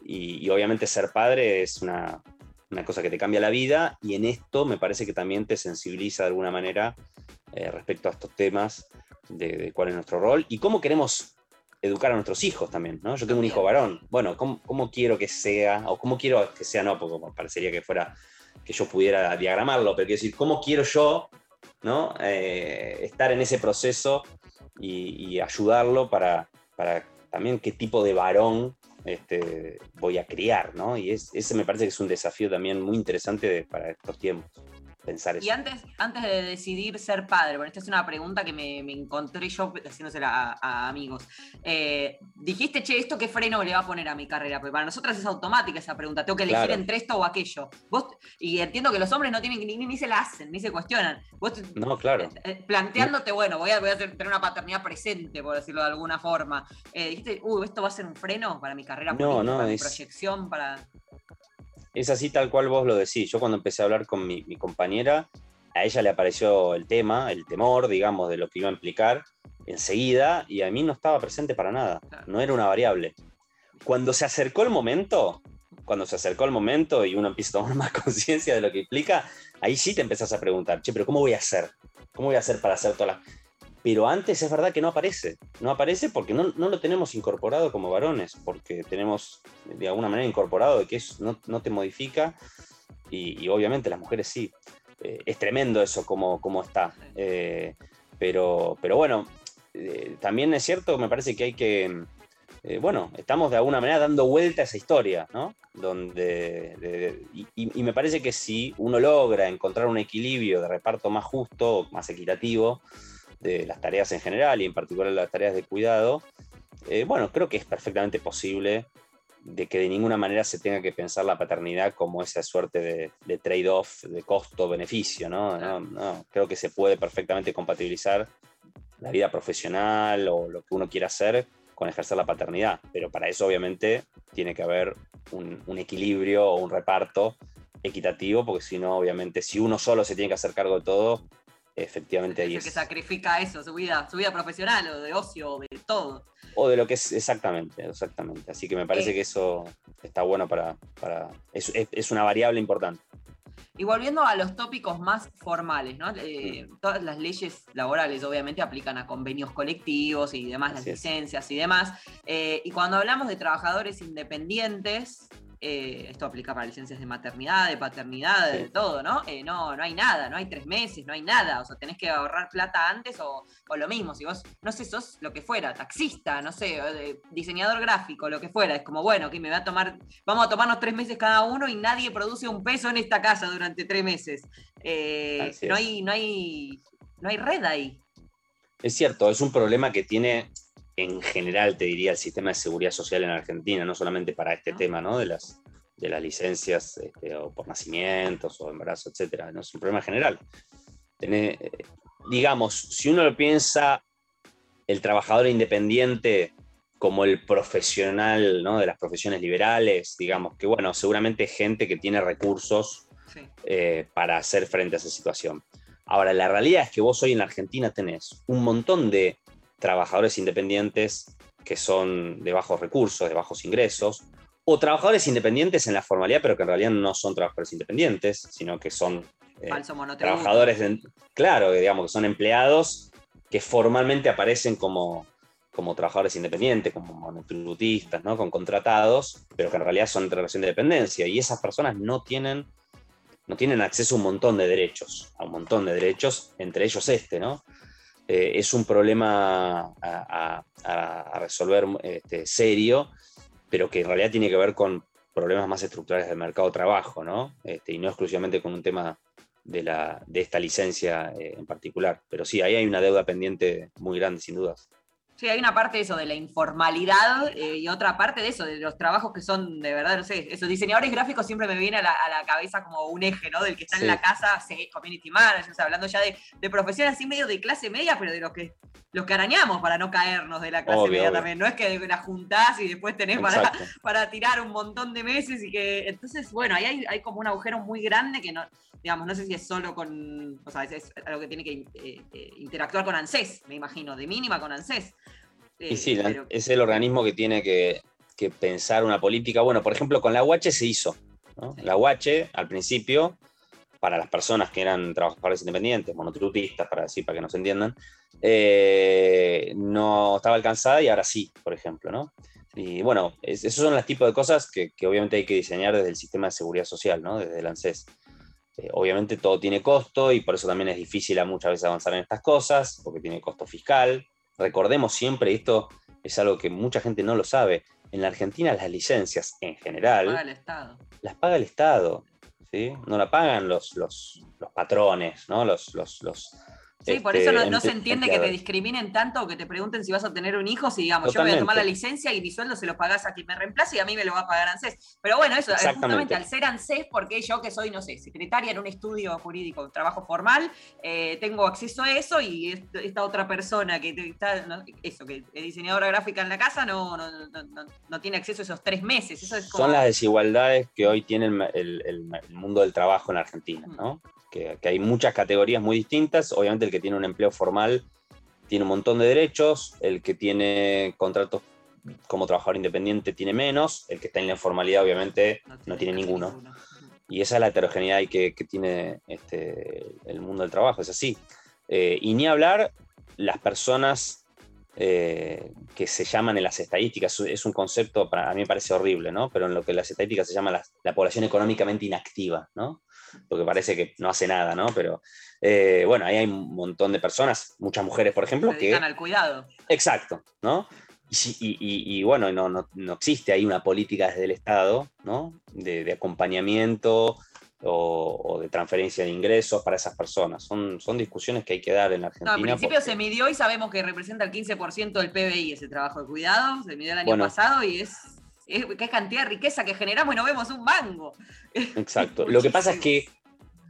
Y, obviamente ser padre es una, una, cosa que te cambia la vida y en esto me parece que también te sensibiliza de alguna manera respecto a estos temas de, cuál es nuestro rol y cómo queremos educar a nuestros hijos también, ¿no? Yo tengo un hijo varón, bueno, ¿cómo, quiero que sea, o cómo quiero que sea, no, porque parecería que fuera, que yo pudiera diagramarlo, pero quiero decir, ¿cómo quiero yo, ¿no? Eh, estar en ese proceso y, ayudarlo para, para, también qué tipo de varón este, voy a criar, ¿no? Y ese me parece que es un desafío también muy interesante para estos tiempos pensar eso. Y antes, antes de decidir ser padre, bueno, esta es una pregunta que me, encontré yo haciéndosela a, amigos. Eh, dijiste, che, ¿esto qué freno le va a poner a mi carrera? Porque para nosotras es automática esa pregunta, tengo que elegir entre esto o aquello. Vos, y entiendo que los hombres no tienen ni, ni, se la hacen, ni se cuestionan. Vos, no, claro. Eh, eh, planteándote, bueno, voy a, voy a tener una paternidad presente, por decirlo de alguna forma. dijiste, uy, ¿esto va a ser un freno para mi carrera política, no, para mi proyección, para es así tal cual vos lo decís. Yo cuando empecé a hablar con mi, compañera, a ella le apareció el tema, el temor, digamos, de lo que iba a implicar enseguida, y a mí no estaba presente para nada, no era una variable. Cuando se acercó el momento, cuando se acercó el momento y uno empieza a tomar más conciencia de lo que implica, ahí sí te empezás a preguntar, che, pero ¿cómo voy a hacer? ¿Cómo voy a hacer para hacer todas las pero antes es verdad que no aparece. No aparece porque no, lo tenemos incorporado como varones, porque tenemos de alguna manera incorporado de que eso no, te modifica y, obviamente las mujeres sí. Eh, es tremendo eso como, como está. Eh, pero, pero bueno, eh, también es cierto, me parece que hay que, bueno, estamos de alguna manera dando vuelta a esa historia, ¿no? Donde, y, y, me parece que si uno logra encontrar un equilibrio de reparto más justo, más equitativo, de las tareas en general y en particular las tareas de cuidado, eh, bueno, creo que es perfectamente posible de que de ninguna manera se tenga que pensar la paternidad como esa suerte de, de trade-off, de costo-beneficio, ¿no? No, no, Creo que se puede perfectamente compatibilizar la vida profesional o lo que uno quiera hacer con ejercer la paternidad, pero para eso obviamente tiene que haber un, un equilibrio o un reparto equitativo, porque si no, obviamente, si uno solo se tiene que hacer cargo de todo, efectivamente ahí Es el que sacrifica eso, su vida, su vida profesional o de ocio o de todo. O de lo que es exactamente, exactamente. Así que me parece Eh. que eso está bueno para... para es, es- es una variable importante. Y volviendo a los tópicos más formales, ¿no? Eh, todas las leyes laborales obviamente aplican a convenios colectivos y demás, las Así licencias y demás. Eh, y cuando hablamos de trabajadores independientes, eh, esto aplica para licencias de maternidad, de paternidad, de todo, ¿no? Eh, no, no hay nada, no hay tres meses, no hay nada. O sea, tenés que ahorrar plata antes o, o lo mismo. Si vos, no sé, sos lo que fuera, taxista, no sé, eh, diseñador gráfico, lo que fuera. Es como, bueno, que me va a tomar, vamos a tomarnos tres meses cada uno y nadie produce un peso en esta casa durante tres meses. Eh, no hay, no hay, no hay red ahí. Es cierto, es un problema que tiene en general, te diría, el sistema de seguridad social en Argentina, no solamente para este tema, ¿no? De las, de las licencias este, o por nacimientos o embarazo, etcétera. ¿no? Es un problema general. Tenés, eh, digamos, si uno lo piensa, el trabajador independiente como el profesional ¿no? de las profesiones liberales, digamos, que bueno, seguramente gente que tiene recursos eh, para hacer frente a esa situación. Ahora, la realidad es que vos hoy en la Argentina tenés un montón de trabajadores independientes que son de bajos recursos, de bajos ingresos, o trabajadores independientes en la formalidad, pero que en realidad no son trabajadores independientes, sino que son eh, trabajadores, de- claro, digamos que son empleados que formalmente aparecen como, como trabajadores independientes, como monotributistas, ¿no? con contratados, pero que en realidad son en relación de dependencia. Y esas personas no tienen, no tienen acceso a un montón de derechos, a un montón de derechos, entre ellos este, ¿no? Eh, es un problema a, resolver este, serio, pero que en realidad tiene que ver con problemas más estructurales del mercado de trabajo, ¿no? Este, y no exclusivamente con un tema de, la, de esta licencia eh, en particular. Pero sí, ahí hay una deuda pendiente muy grande, sin dudas. Sí, hay una parte de eso, de la informalidad eh, y otra parte de eso, de los trabajos que son de verdad, no sé, esos diseñadores gráficos siempre me viene a la, a la cabeza como un eje, ¿no? Del que está Sí. en la casa, sí, community managers, hablando ya de, de profesiones así medio de clase media, pero de los que los que arañamos para no caernos de la clase Obvio, media obvio. también. No es que la juntás y después tenés para, para tirar un montón de meses y que. Entonces, bueno, ahí hay, hay como un agujero muy grande que no, digamos, no sé si es solo con. O sea, es, es algo que tiene que eh, eh, interactuar con ANSES, me imagino, de mínima con ANSES. Y sí, pero- es el organismo que tiene que, que pensar una política. Bueno, por ejemplo, con la UH se hizo. ¿no? La UH, al principio, para las personas que eran trabajadores independientes, monotributistas, para decir, para que nos entiendan, eh, no estaba alcanzada y ahora sí, por ejemplo, ¿no? Y bueno, es- esos son los tipos de cosas que, que obviamente hay que diseñar desde el sistema de seguridad social, ¿no? Desde el ANSES. Eh, obviamente todo tiene costo y por eso también es difícil a muchas veces avanzar en estas cosas, porque tiene costo fiscal. Recordemos siempre, y esto es algo que mucha gente no lo sabe, en la Argentina las licencias en general paga el Estado. las paga el Estado, ¿sí? No la pagan los, los, los patrones, ¿no? Los, los, los, Sí, por este, eso no, no se entiende que te discriminen tanto o que te pregunten si vas a tener un hijo, si digamos, yo voy a tomar la licencia y mi sueldo se lo pagás a quien me reemplace y a mí me lo va a pagar ANSES. Pero bueno, eso, justamente al ser ANSES, porque yo que soy, no sé, secretaria en un estudio jurídico, trabajo formal, eh, tengo acceso a eso y est- esta otra persona que está, no, eso, que es diseñadora gráfica en la casa, no, no, no, no- no tiene acceso a esos tres meses. Eso es como... Son las desigualdades que hoy tiene el, el- el- el mundo del trabajo en Argentina, ¿no? Que, que hay muchas categorías muy distintas. Obviamente el que tiene un empleo formal tiene un montón de derechos, el que tiene contratos como trabajador independiente tiene menos, el que está en la informalidad obviamente no tiene ninguno. Y esa es la heterogeneidad que, que tiene este, el mundo del trabajo, es así. Eh, y ni hablar las personas eh, que se llaman en las estadísticas, es un concepto, para a mí me parece horrible, ¿no? Pero en lo que las estadísticas se llama la, la población económicamente inactiva, ¿no? Porque parece que no hace nada, ¿no? Pero eh, bueno, ahí hay un montón de personas, muchas mujeres, por ejemplo, se que... dedican al cuidado. Exacto, ¿no? Y, bueno, no, no, no existe ahí una política desde el Estado, ¿no? De, de acompañamiento o, o de transferencia de ingresos para esas personas. Son, son discusiones que hay que dar en la No, Argentina. en principio porque- se midió y sabemos que representa el 15% del PBI ese trabajo de cuidado, se midió el año Bueno. pasado y Es- Qué cantidad de riqueza que generamos y no vemos un mango. Exacto. Lo que pasa es que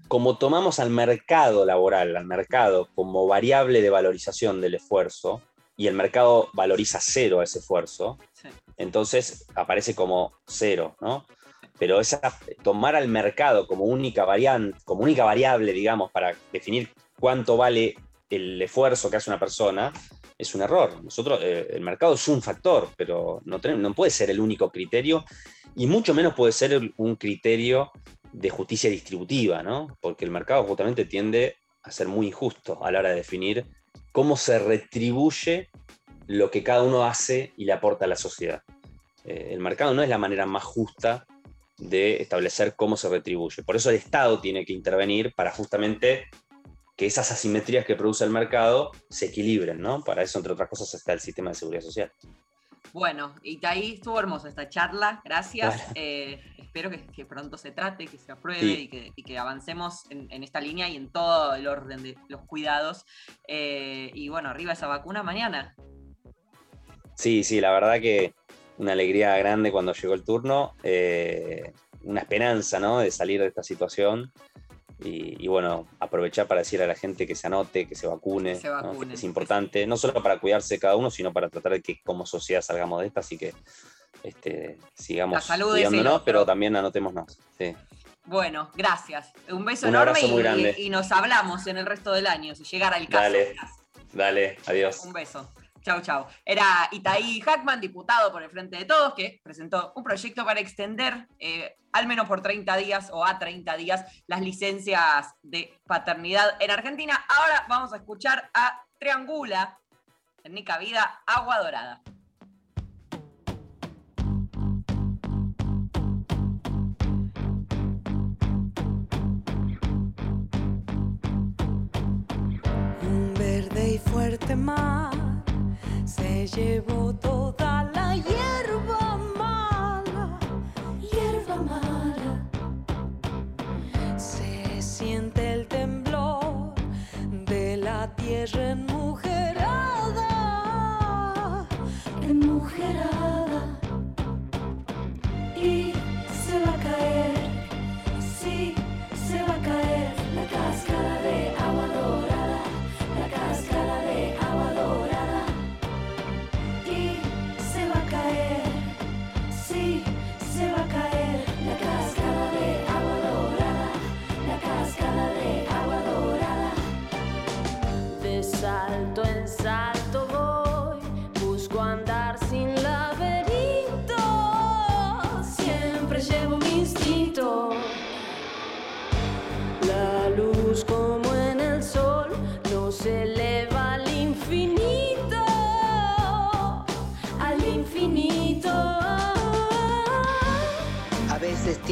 como tomamos al mercado laboral, al mercado como variable de valorización del esfuerzo, y el mercado valoriza cero a ese esfuerzo, Sí. entonces aparece como cero, ¿no? Pero esa, tomar al mercado como única variante, como única variable, digamos, para definir cuánto vale el esfuerzo que hace una persona, es un error. Nosotros, eh, el mercado es un factor, pero no, no puede ser el único criterio, y mucho menos puede ser un criterio de justicia distributiva, ¿no? Porque el mercado justamente tiende a ser muy injusto a la hora de definir cómo se retribuye lo que cada uno hace y le aporta a la sociedad. Eh, el mercado no es la manera más justa de establecer cómo se retribuye. Por eso el Estado tiene que intervenir para justamente que esas asimetrías que produce el mercado se equilibren, ¿no? Para eso, entre otras cosas, está el sistema de seguridad social. Bueno, y ahí estuvo hermosa esta charla, gracias. Eh, espero que, que pronto se trate, que se apruebe Sí. y, que, y que avancemos en, en esta línea y en todo el orden de los cuidados. Eh, y bueno, arriba esa vacuna mañana. Sí, sí, la verdad que una alegría grande cuando llegó el turno, eh, una esperanza, ¿no? De salir de esta situación y, y, bueno, aprovechar para decir a la gente que se anote, que se vacune, Que se ¿no? vacunen, es importante, no solo para cuidarse cada uno, sino para tratar de que como sociedad salgamos de esta, así que este, sigamos cuidándonos, pero también anotémonos. Sí. Bueno, gracias. Un beso Un enorme y- grande. y, nos hablamos en el resto del año, si llegara el caso. Dale, dale, adiós. Un beso. Chau, chau. Era Itaí Hackman, diputado por el Frente de Todos, que presentó un proyecto para extender eh, al menos por 30 días o a 30 días las licencias de paternidad en Argentina. Ahora vamos a escuchar a Triangula, en Vida, Agua Dorada. Un verde y fuerte mar se llevó toda la hierba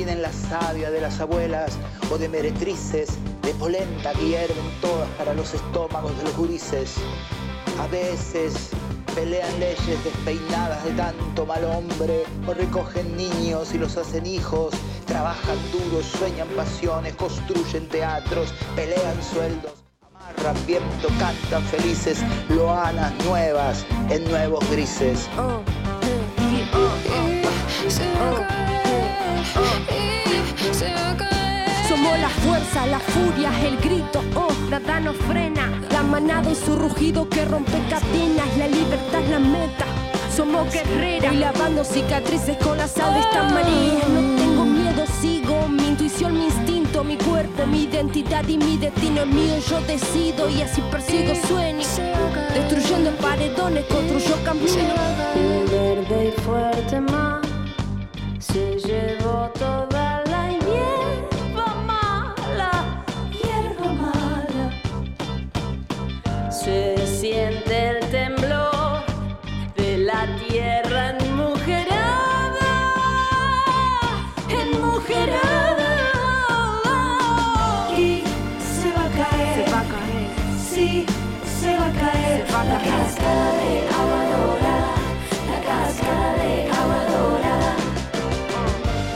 tienen la savia de las abuelas o de meretrices, de polenta que hierven todas para los estómagos de los gurises. A veces pelean leyes despeinadas de tanto mal hombre, o recogen niños y los hacen hijos, trabajan duro, sueñan pasiones, construyen teatros, pelean sueldos. Amarran viento, cantan felices, loanas nuevas en nuevos grises. Somos la fuerza, la furia, el grito, oh, nada nos frena. La manada y su rugido que rompe cadenas, la libertad la meta. Somos guerreras, y lavando cicatrices con la sal de esta María. No tengo miedo, sigo mi intuición, mi instinto, mi cuerpo, mi identidad y mi destino es mío. Yo decido y así persigo sueños. Destruyendo paredones, construyo caminos. Verde y fuerte llevó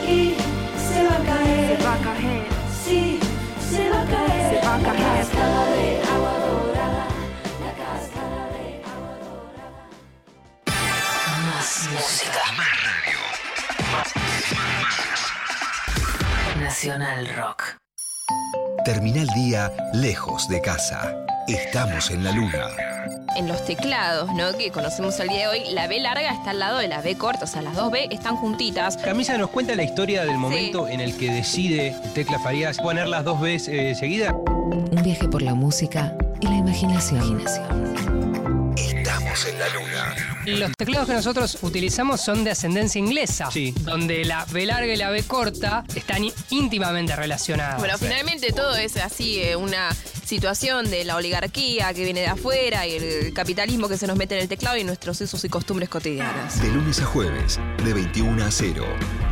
y se va a caer. Se se va a caer. Se va a caer. La cascada de agua dorada. La cascada de agua dorada. Más música. Más radio. Más, más. Nacional Rock. Termina el día lejos de casa. Estamos en la luna. En los teclados, ¿no? Que conocemos el día de hoy, la B larga está al lado de la B corta, o sea, las dos B están juntitas. Camisa nos cuenta la historia del momento en el que decide Tecla Farías poner las dos B eh, seguidas. Un viaje por la música y la imaginación. Estamos en la luna. Los teclados que nosotros utilizamos son de ascendencia inglesa, donde la B larga y la B corta están íntimamente relacionadas. Bueno, finalmente todo es así, eh, una situación de la oligarquía que viene de afuera y el capitalismo que se nos mete en el teclado y nuestros usos y costumbres cotidianas. De lunes a jueves, de 21 a 0.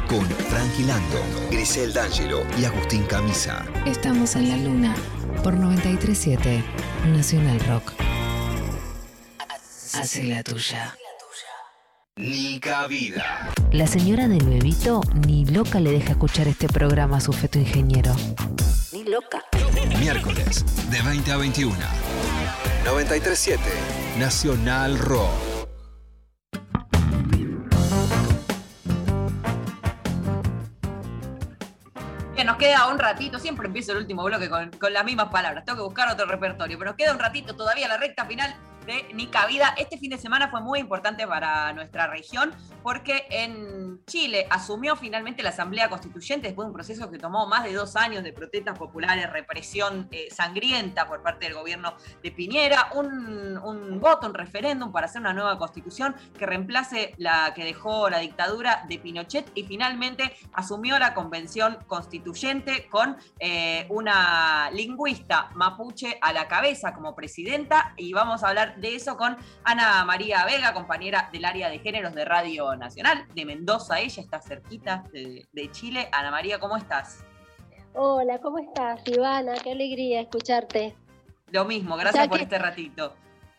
Con Frankie Lando, Grisel D'Angelo y Agustín Camisa. Estamos en la luna por 937 Nacional Rock. Hace la tuya. Ni cabida. La señora del bebito ni loca le deja escuchar este programa a su feto ingeniero. Ni loca. Miércoles, de 20 a 21. 937 Nacional Rock. Bien, nos queda un ratito, siempre empiezo el último bloque con, con las mismas palabras, tengo que buscar otro repertorio, pero nos queda un ratito todavía la recta final de Nica Vida. Este fin de semana fue muy importante para nuestra región porque en Chile asumió finalmente la Asamblea Constituyente después de un proceso que tomó más de dos años de protestas populares, represión eh, sangrienta por parte del gobierno de Piñera, un, un voto, un referéndum para hacer una nueva constitución que reemplace la que dejó la dictadura de Pinochet y finalmente asumió la convención constituyente con eh, una lingüista mapuche a la cabeza como presidenta y vamos a hablar de eso con Ana María Vega, compañera del área de géneros de Radio Nacional de Mendoza. Ella está cerquita de, de Chile. Ana María, ¿cómo estás? Hola, ¿cómo estás, Ivana? Qué alegría escucharte. Lo mismo, gracias por que- este ratito.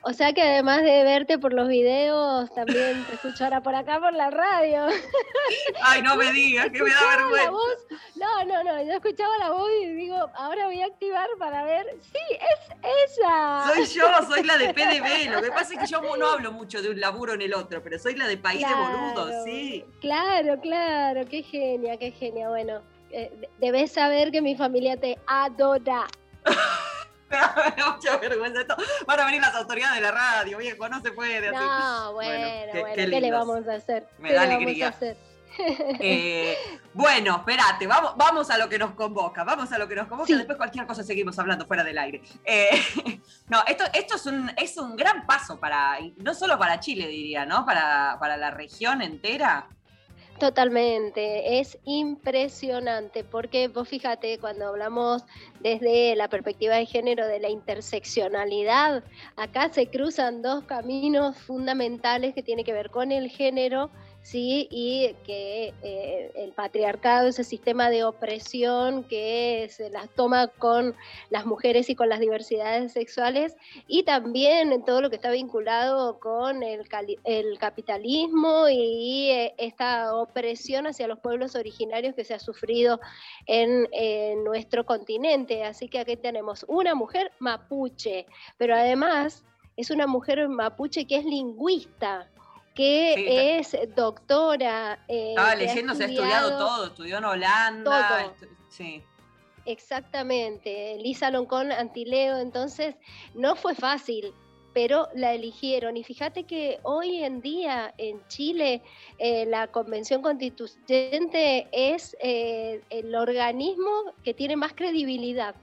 O sea que además de verte por los videos, también te escucho ahora por acá por la radio. Ay, no me digas, que me da vergüenza. la voz. No, no, no, yo escuchaba la voz y digo, ahora voy a activar para ver. Sí, es ella. Soy yo, soy la de PDB. Lo que pasa es que yo no hablo mucho de un laburo en el otro, pero soy la de país de boludos, sí. Claro, claro, qué genia, qué genia. Bueno, eh, de- debes saber que mi familia te adora. Me da mucha vergüenza esto. Van a venir las autoridades de la radio, viejo, no se puede hacer. No, bueno, qué- bueno, qué ¿qué, le vamos a hacer? Me ¿Qué da le vamos a alegría. hacer? Eh, bueno, espérate, vamos, vamos a lo que nos convoca, vamos a lo que nos convoca, después cualquier cosa seguimos hablando fuera del aire. Eh, no, esto, esto es, un, es un gran paso para, no solo para Chile, diría, ¿no? Para, para la región entera. Totalmente, es impresionante porque vos fíjate, cuando hablamos desde la perspectiva de género de la interseccionalidad, acá se cruzan dos caminos fundamentales que tienen que ver con el género, ¿sí? y que eh, el patriarcado, ese sistema de opresión que se las toma con las mujeres y con las diversidades sexuales, y también en todo lo que está vinculado con el, el capitalismo y eh, esta opresión hacia los pueblos originarios que se ha sufrido en eh, nuestro continente. Así que aquí tenemos una mujer mapuche, pero además es una mujer mapuche que es lingüista que Sí, es doctora. eh, Estaba ha leyendo, se ha estudiado todo, estudió en Holanda. estu- sí. Exactamente, Lisa Loncón Antileo, entonces no fue fácil, pero la eligieron. Y fíjate que hoy en día en Chile eh, la Convención Constituyente es eh, el organismo que tiene más credibilidad.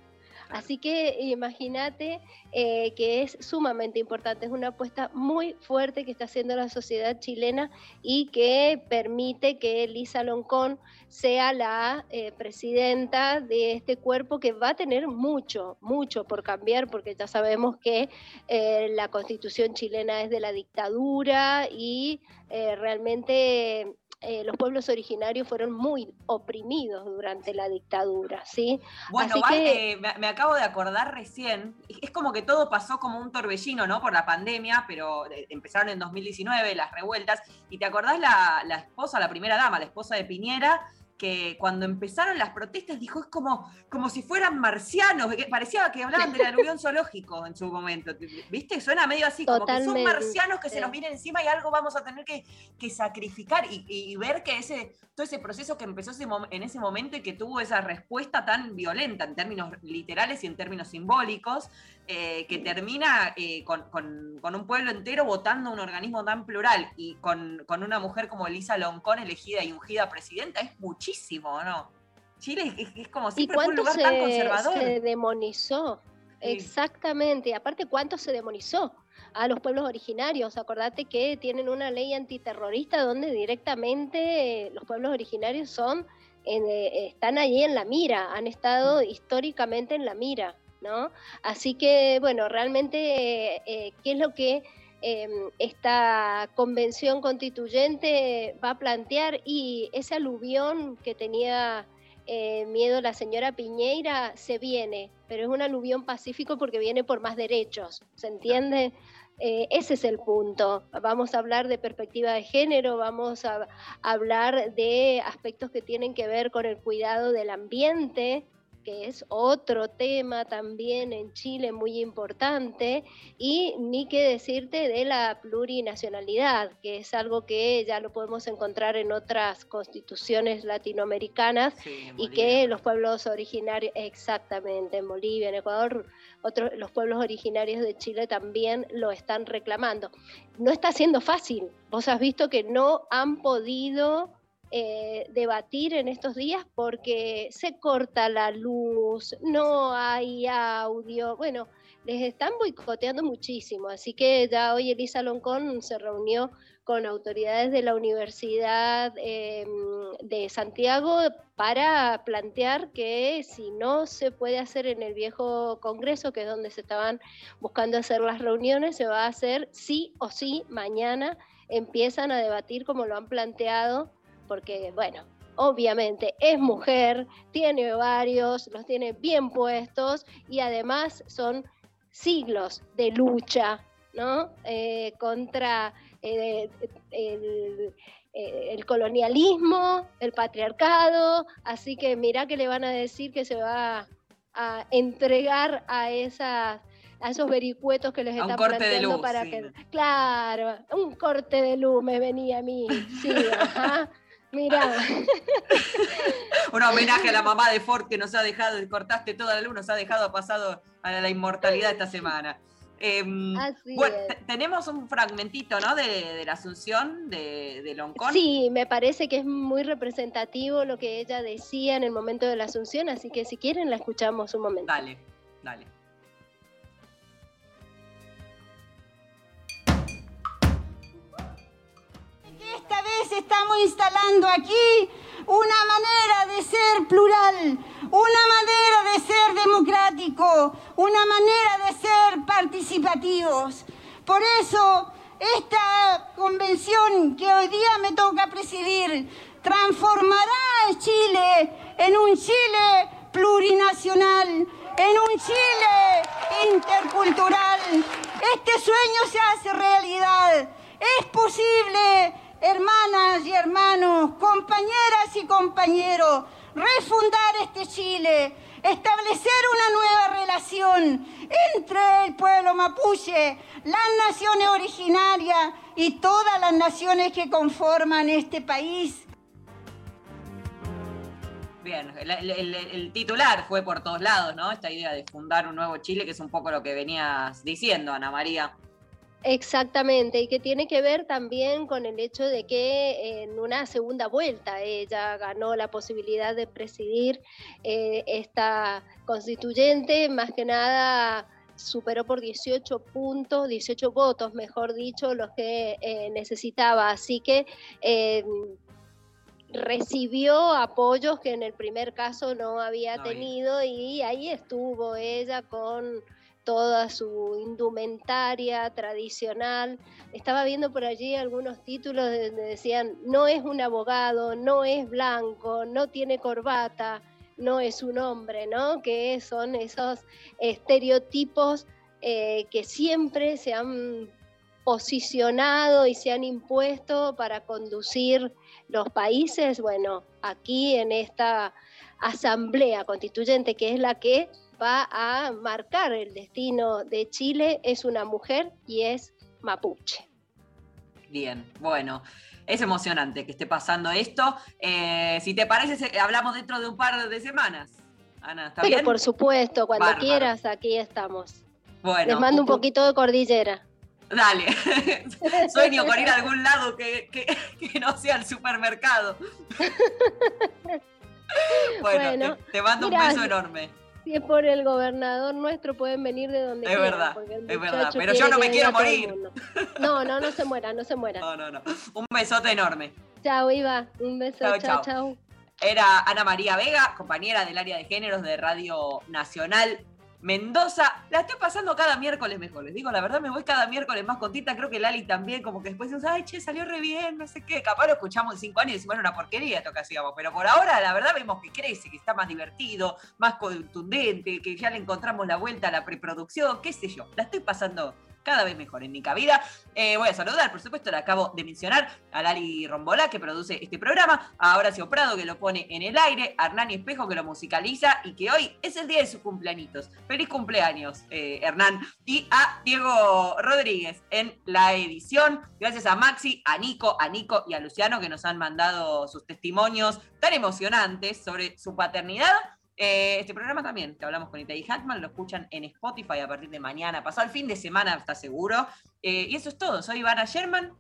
Así que imagínate eh, que es sumamente importante, es una apuesta muy fuerte que está haciendo la sociedad chilena y que permite que Lisa Loncón sea la eh, presidenta de este cuerpo que va a tener mucho, mucho por cambiar, porque ya sabemos que eh, la constitución chilena es de la dictadura y realmente eh, los pueblos originarios fueron muy oprimidos durante la dictadura, ¿sí? Bueno, Así que- eh, me, me acabo de acordar recién, es como que todo pasó como un torbellino, ¿no? Por la pandemia, pero eh, empezaron en 2019 las revueltas, y te acordás la, la esposa, la primera dama, la esposa de Piñera, que cuando empezaron las protestas dijo, es como, como si fueran marcianos, que parecía que hablaban del aluvión zoológico en su momento, ¿viste? Suena medio así, como que son Totalmente, marcianos que se nos vienen encima y algo vamos a tener que, que sacrificar y, y ver que ese, todo ese proceso que empezó ese en ese momento y que tuvo esa respuesta tan violenta en términos literales y en términos simbólicos, eh, que termina eh, con, con- con un pueblo entero votando un organismo tan plural y con, con una mujer como Elisa Loncón elegida y ungida presidenta, es muchísimo, ¿no? Chile es, es como ¿Y siempre fue un lugar se, tan conservador. se demonizó? Exactamente. Aparte, ¿cuánto se demonizó a los pueblos originarios? Acordate que tienen una ley antiterrorista donde directamente eh, los pueblos originarios son en, eh, están allí en la mira, han estado históricamente en la mira, ¿no? Así que, bueno, realmente, eh, ¿qué es lo que eh, esta convención constituyente va a plantear? Y ese aluvión que tenía eh, miedo la señora Piñeira se viene, pero es un aluvión pacífico porque viene por más derechos, ¿se entiende? Eh, ese es el punto. Vamos a hablar de perspectiva de género, vamos a hablar de aspectos que tienen que ver con el cuidado del ambiente, que es otro tema también en Chile muy importante, y ni qué decirte de la plurinacionalidad, que es algo que ya lo podemos encontrar en otras constituciones latinoamericanas y que los pueblos originarios, exactamente, en Bolivia, en Ecuador, otros, los pueblos originarios de Chile también lo están reclamando. No está siendo fácil, vos has visto que no han podido eh, debatir en estos días porque se corta la luz, no hay audio, bueno, les están boicoteando muchísimo, así que ya hoy Elisa Loncón se reunió con autoridades de la Universidad eh, de Santiago para plantear que si no se puede hacer en el viejo Congreso, que es donde se estaban buscando hacer las reuniones, se va a hacer sí o sí mañana. Empiezan a debatir como lo han planteado, porque bueno, obviamente es mujer, tiene ovarios, los tiene bien puestos y además son siglos de lucha, ¿no? Eh, contra eh, el, eh, el colonialismo, el patriarcado, así que mira que le van a decir que se va a entregar a esas a esos vericuetos que les están planteando luz, para sí. que claro, un corte de luz me venía a mí, sí, ajá. Mira, Un homenaje a la mamá de Ford que nos ha dejado, cortaste toda la luz, nos ha dejado pasado a la inmortalidad esta semana. Em, Así bueno, es. te- tenemos un fragmentito, ¿no? De, de la Asunción de, de Loncón. Sí, me parece que es muy representativo lo que ella decía en el momento de la asunción, así que si quieren la escuchamos un momento. Dale, dale. Estamos instalando aquí una manera de ser plural, una manera de ser democrático, una manera de ser participativos. Por eso, esta convención que hoy día me toca presidir transformará a Chile en un Chile plurinacional, en un Chile intercultural. Este sueño se hace realidad. Es posible, hermanas y hermanos, compañeras y compañeros, refundar este Chile, establecer una nueva relación entre el pueblo mapuche, las naciones originarias y todas las naciones que conforman este país. Bien, el, el- titular fue por todos lados, ¿no? Esta idea de fundar un nuevo Chile, que es un poco lo que venías diciendo, Ana María. Exactamente, y que tiene que ver también con el hecho de que en una segunda vuelta ella ganó la posibilidad de presidir eh, esta constituyente, más que nada superó por 18 puntos, 18 votos, mejor dicho, los que eh, necesitaba. Así que eh, recibió apoyos que en el primer caso no había No había. tenido y ahí estuvo ella con toda su indumentaria tradicional. Estaba viendo por allí algunos títulos donde decían, no es un abogado, no es blanco, no tiene corbata, no es un hombre, ¿no? Que son esos estereotipos eh, que siempre se han posicionado y se han impuesto para conducir los países, bueno, aquí en esta asamblea constituyente que es la que va a marcar el destino de Chile, es una mujer y es mapuche. Bien, bueno. Es emocionante que esté pasando esto. Eh, si te parece, hablamos dentro de un par de semanas. Ana, ¿está Pero bien? por supuesto, cuando quieras, aquí estamos. Bueno, Les mando un poquito de cordillera. Dale. Sueño con ir a algún lado que, que- que no sea el supermercado. bueno, Bueno, te, te mando un beso enorme. Si es por el gobernador nuestro, pueden venir de donde Es quieran. verdad, es verdad. Pero yo no me quiero morir. No, no, no se muera, no se muera. No, no, no. Un besote enorme. Chao, Iva. Un beso. Chao, chao. chao. Era Ana María Vega, compañera del área de géneros de Radio Nacional Mendoza. La estoy pasando cada miércoles mejor. Les digo, la verdad, me voy cada miércoles más contenta. Creo que Lali también, como que después ay, che, salió re bien, no sé qué. Capaz lo escuchamos en cinco años y decimos, bueno, una porquería que hacíamos. Pero por ahora, la verdad, vemos que crece, que está más divertido, más contundente, que ya le encontramos la vuelta a la preproducción, qué sé yo. La estoy pasando cada vez mejor en mi cabida. Eh, voy a saludar, por supuesto, le acabo de mencionar a Lali Rombolá, que produce este programa, a Horacio Prado, que lo pone en el aire, a Hernán Espejo, que lo musicaliza, y que hoy es el día de sus cumpleañitos. Feliz cumpleaños, eh, Hernán. Y a Diego Rodríguez en la edición. Gracias a Maxi, a Nico, a Nico y a Luciano, que nos han mandado sus testimonios tan emocionantes sobre su paternidad. Eh, este programa también, que hablamos con Itaí Hackman, lo escuchan en Spotify a partir de mañana, pasado el fin de semana, está seguro. Eh, y eso es todo, soy Ivana Sherman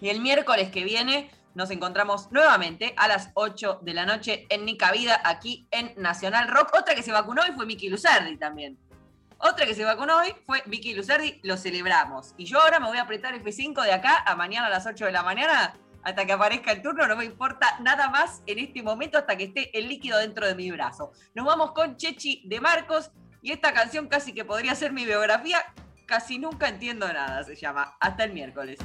y el miércoles que viene nos encontramos nuevamente a las 8 de la noche en Nica Vida, aquí en Nacional Rock. Otra que se vacunó hoy fue Miki Luzardi también. Otra que se vacunó hoy fue Vicky Luzardi, lo celebramos. Y yo ahora me voy a apretar F5 de acá a mañana a las 8 de la mañana hasta que aparezca el turno, no me importa nada más en este momento hasta que esté el líquido dentro de mi brazo. Nos vamos con Chechi de Marcos y esta canción casi que podría ser mi biografía, casi nunca entiendo nada, se llama. Hasta el miércoles.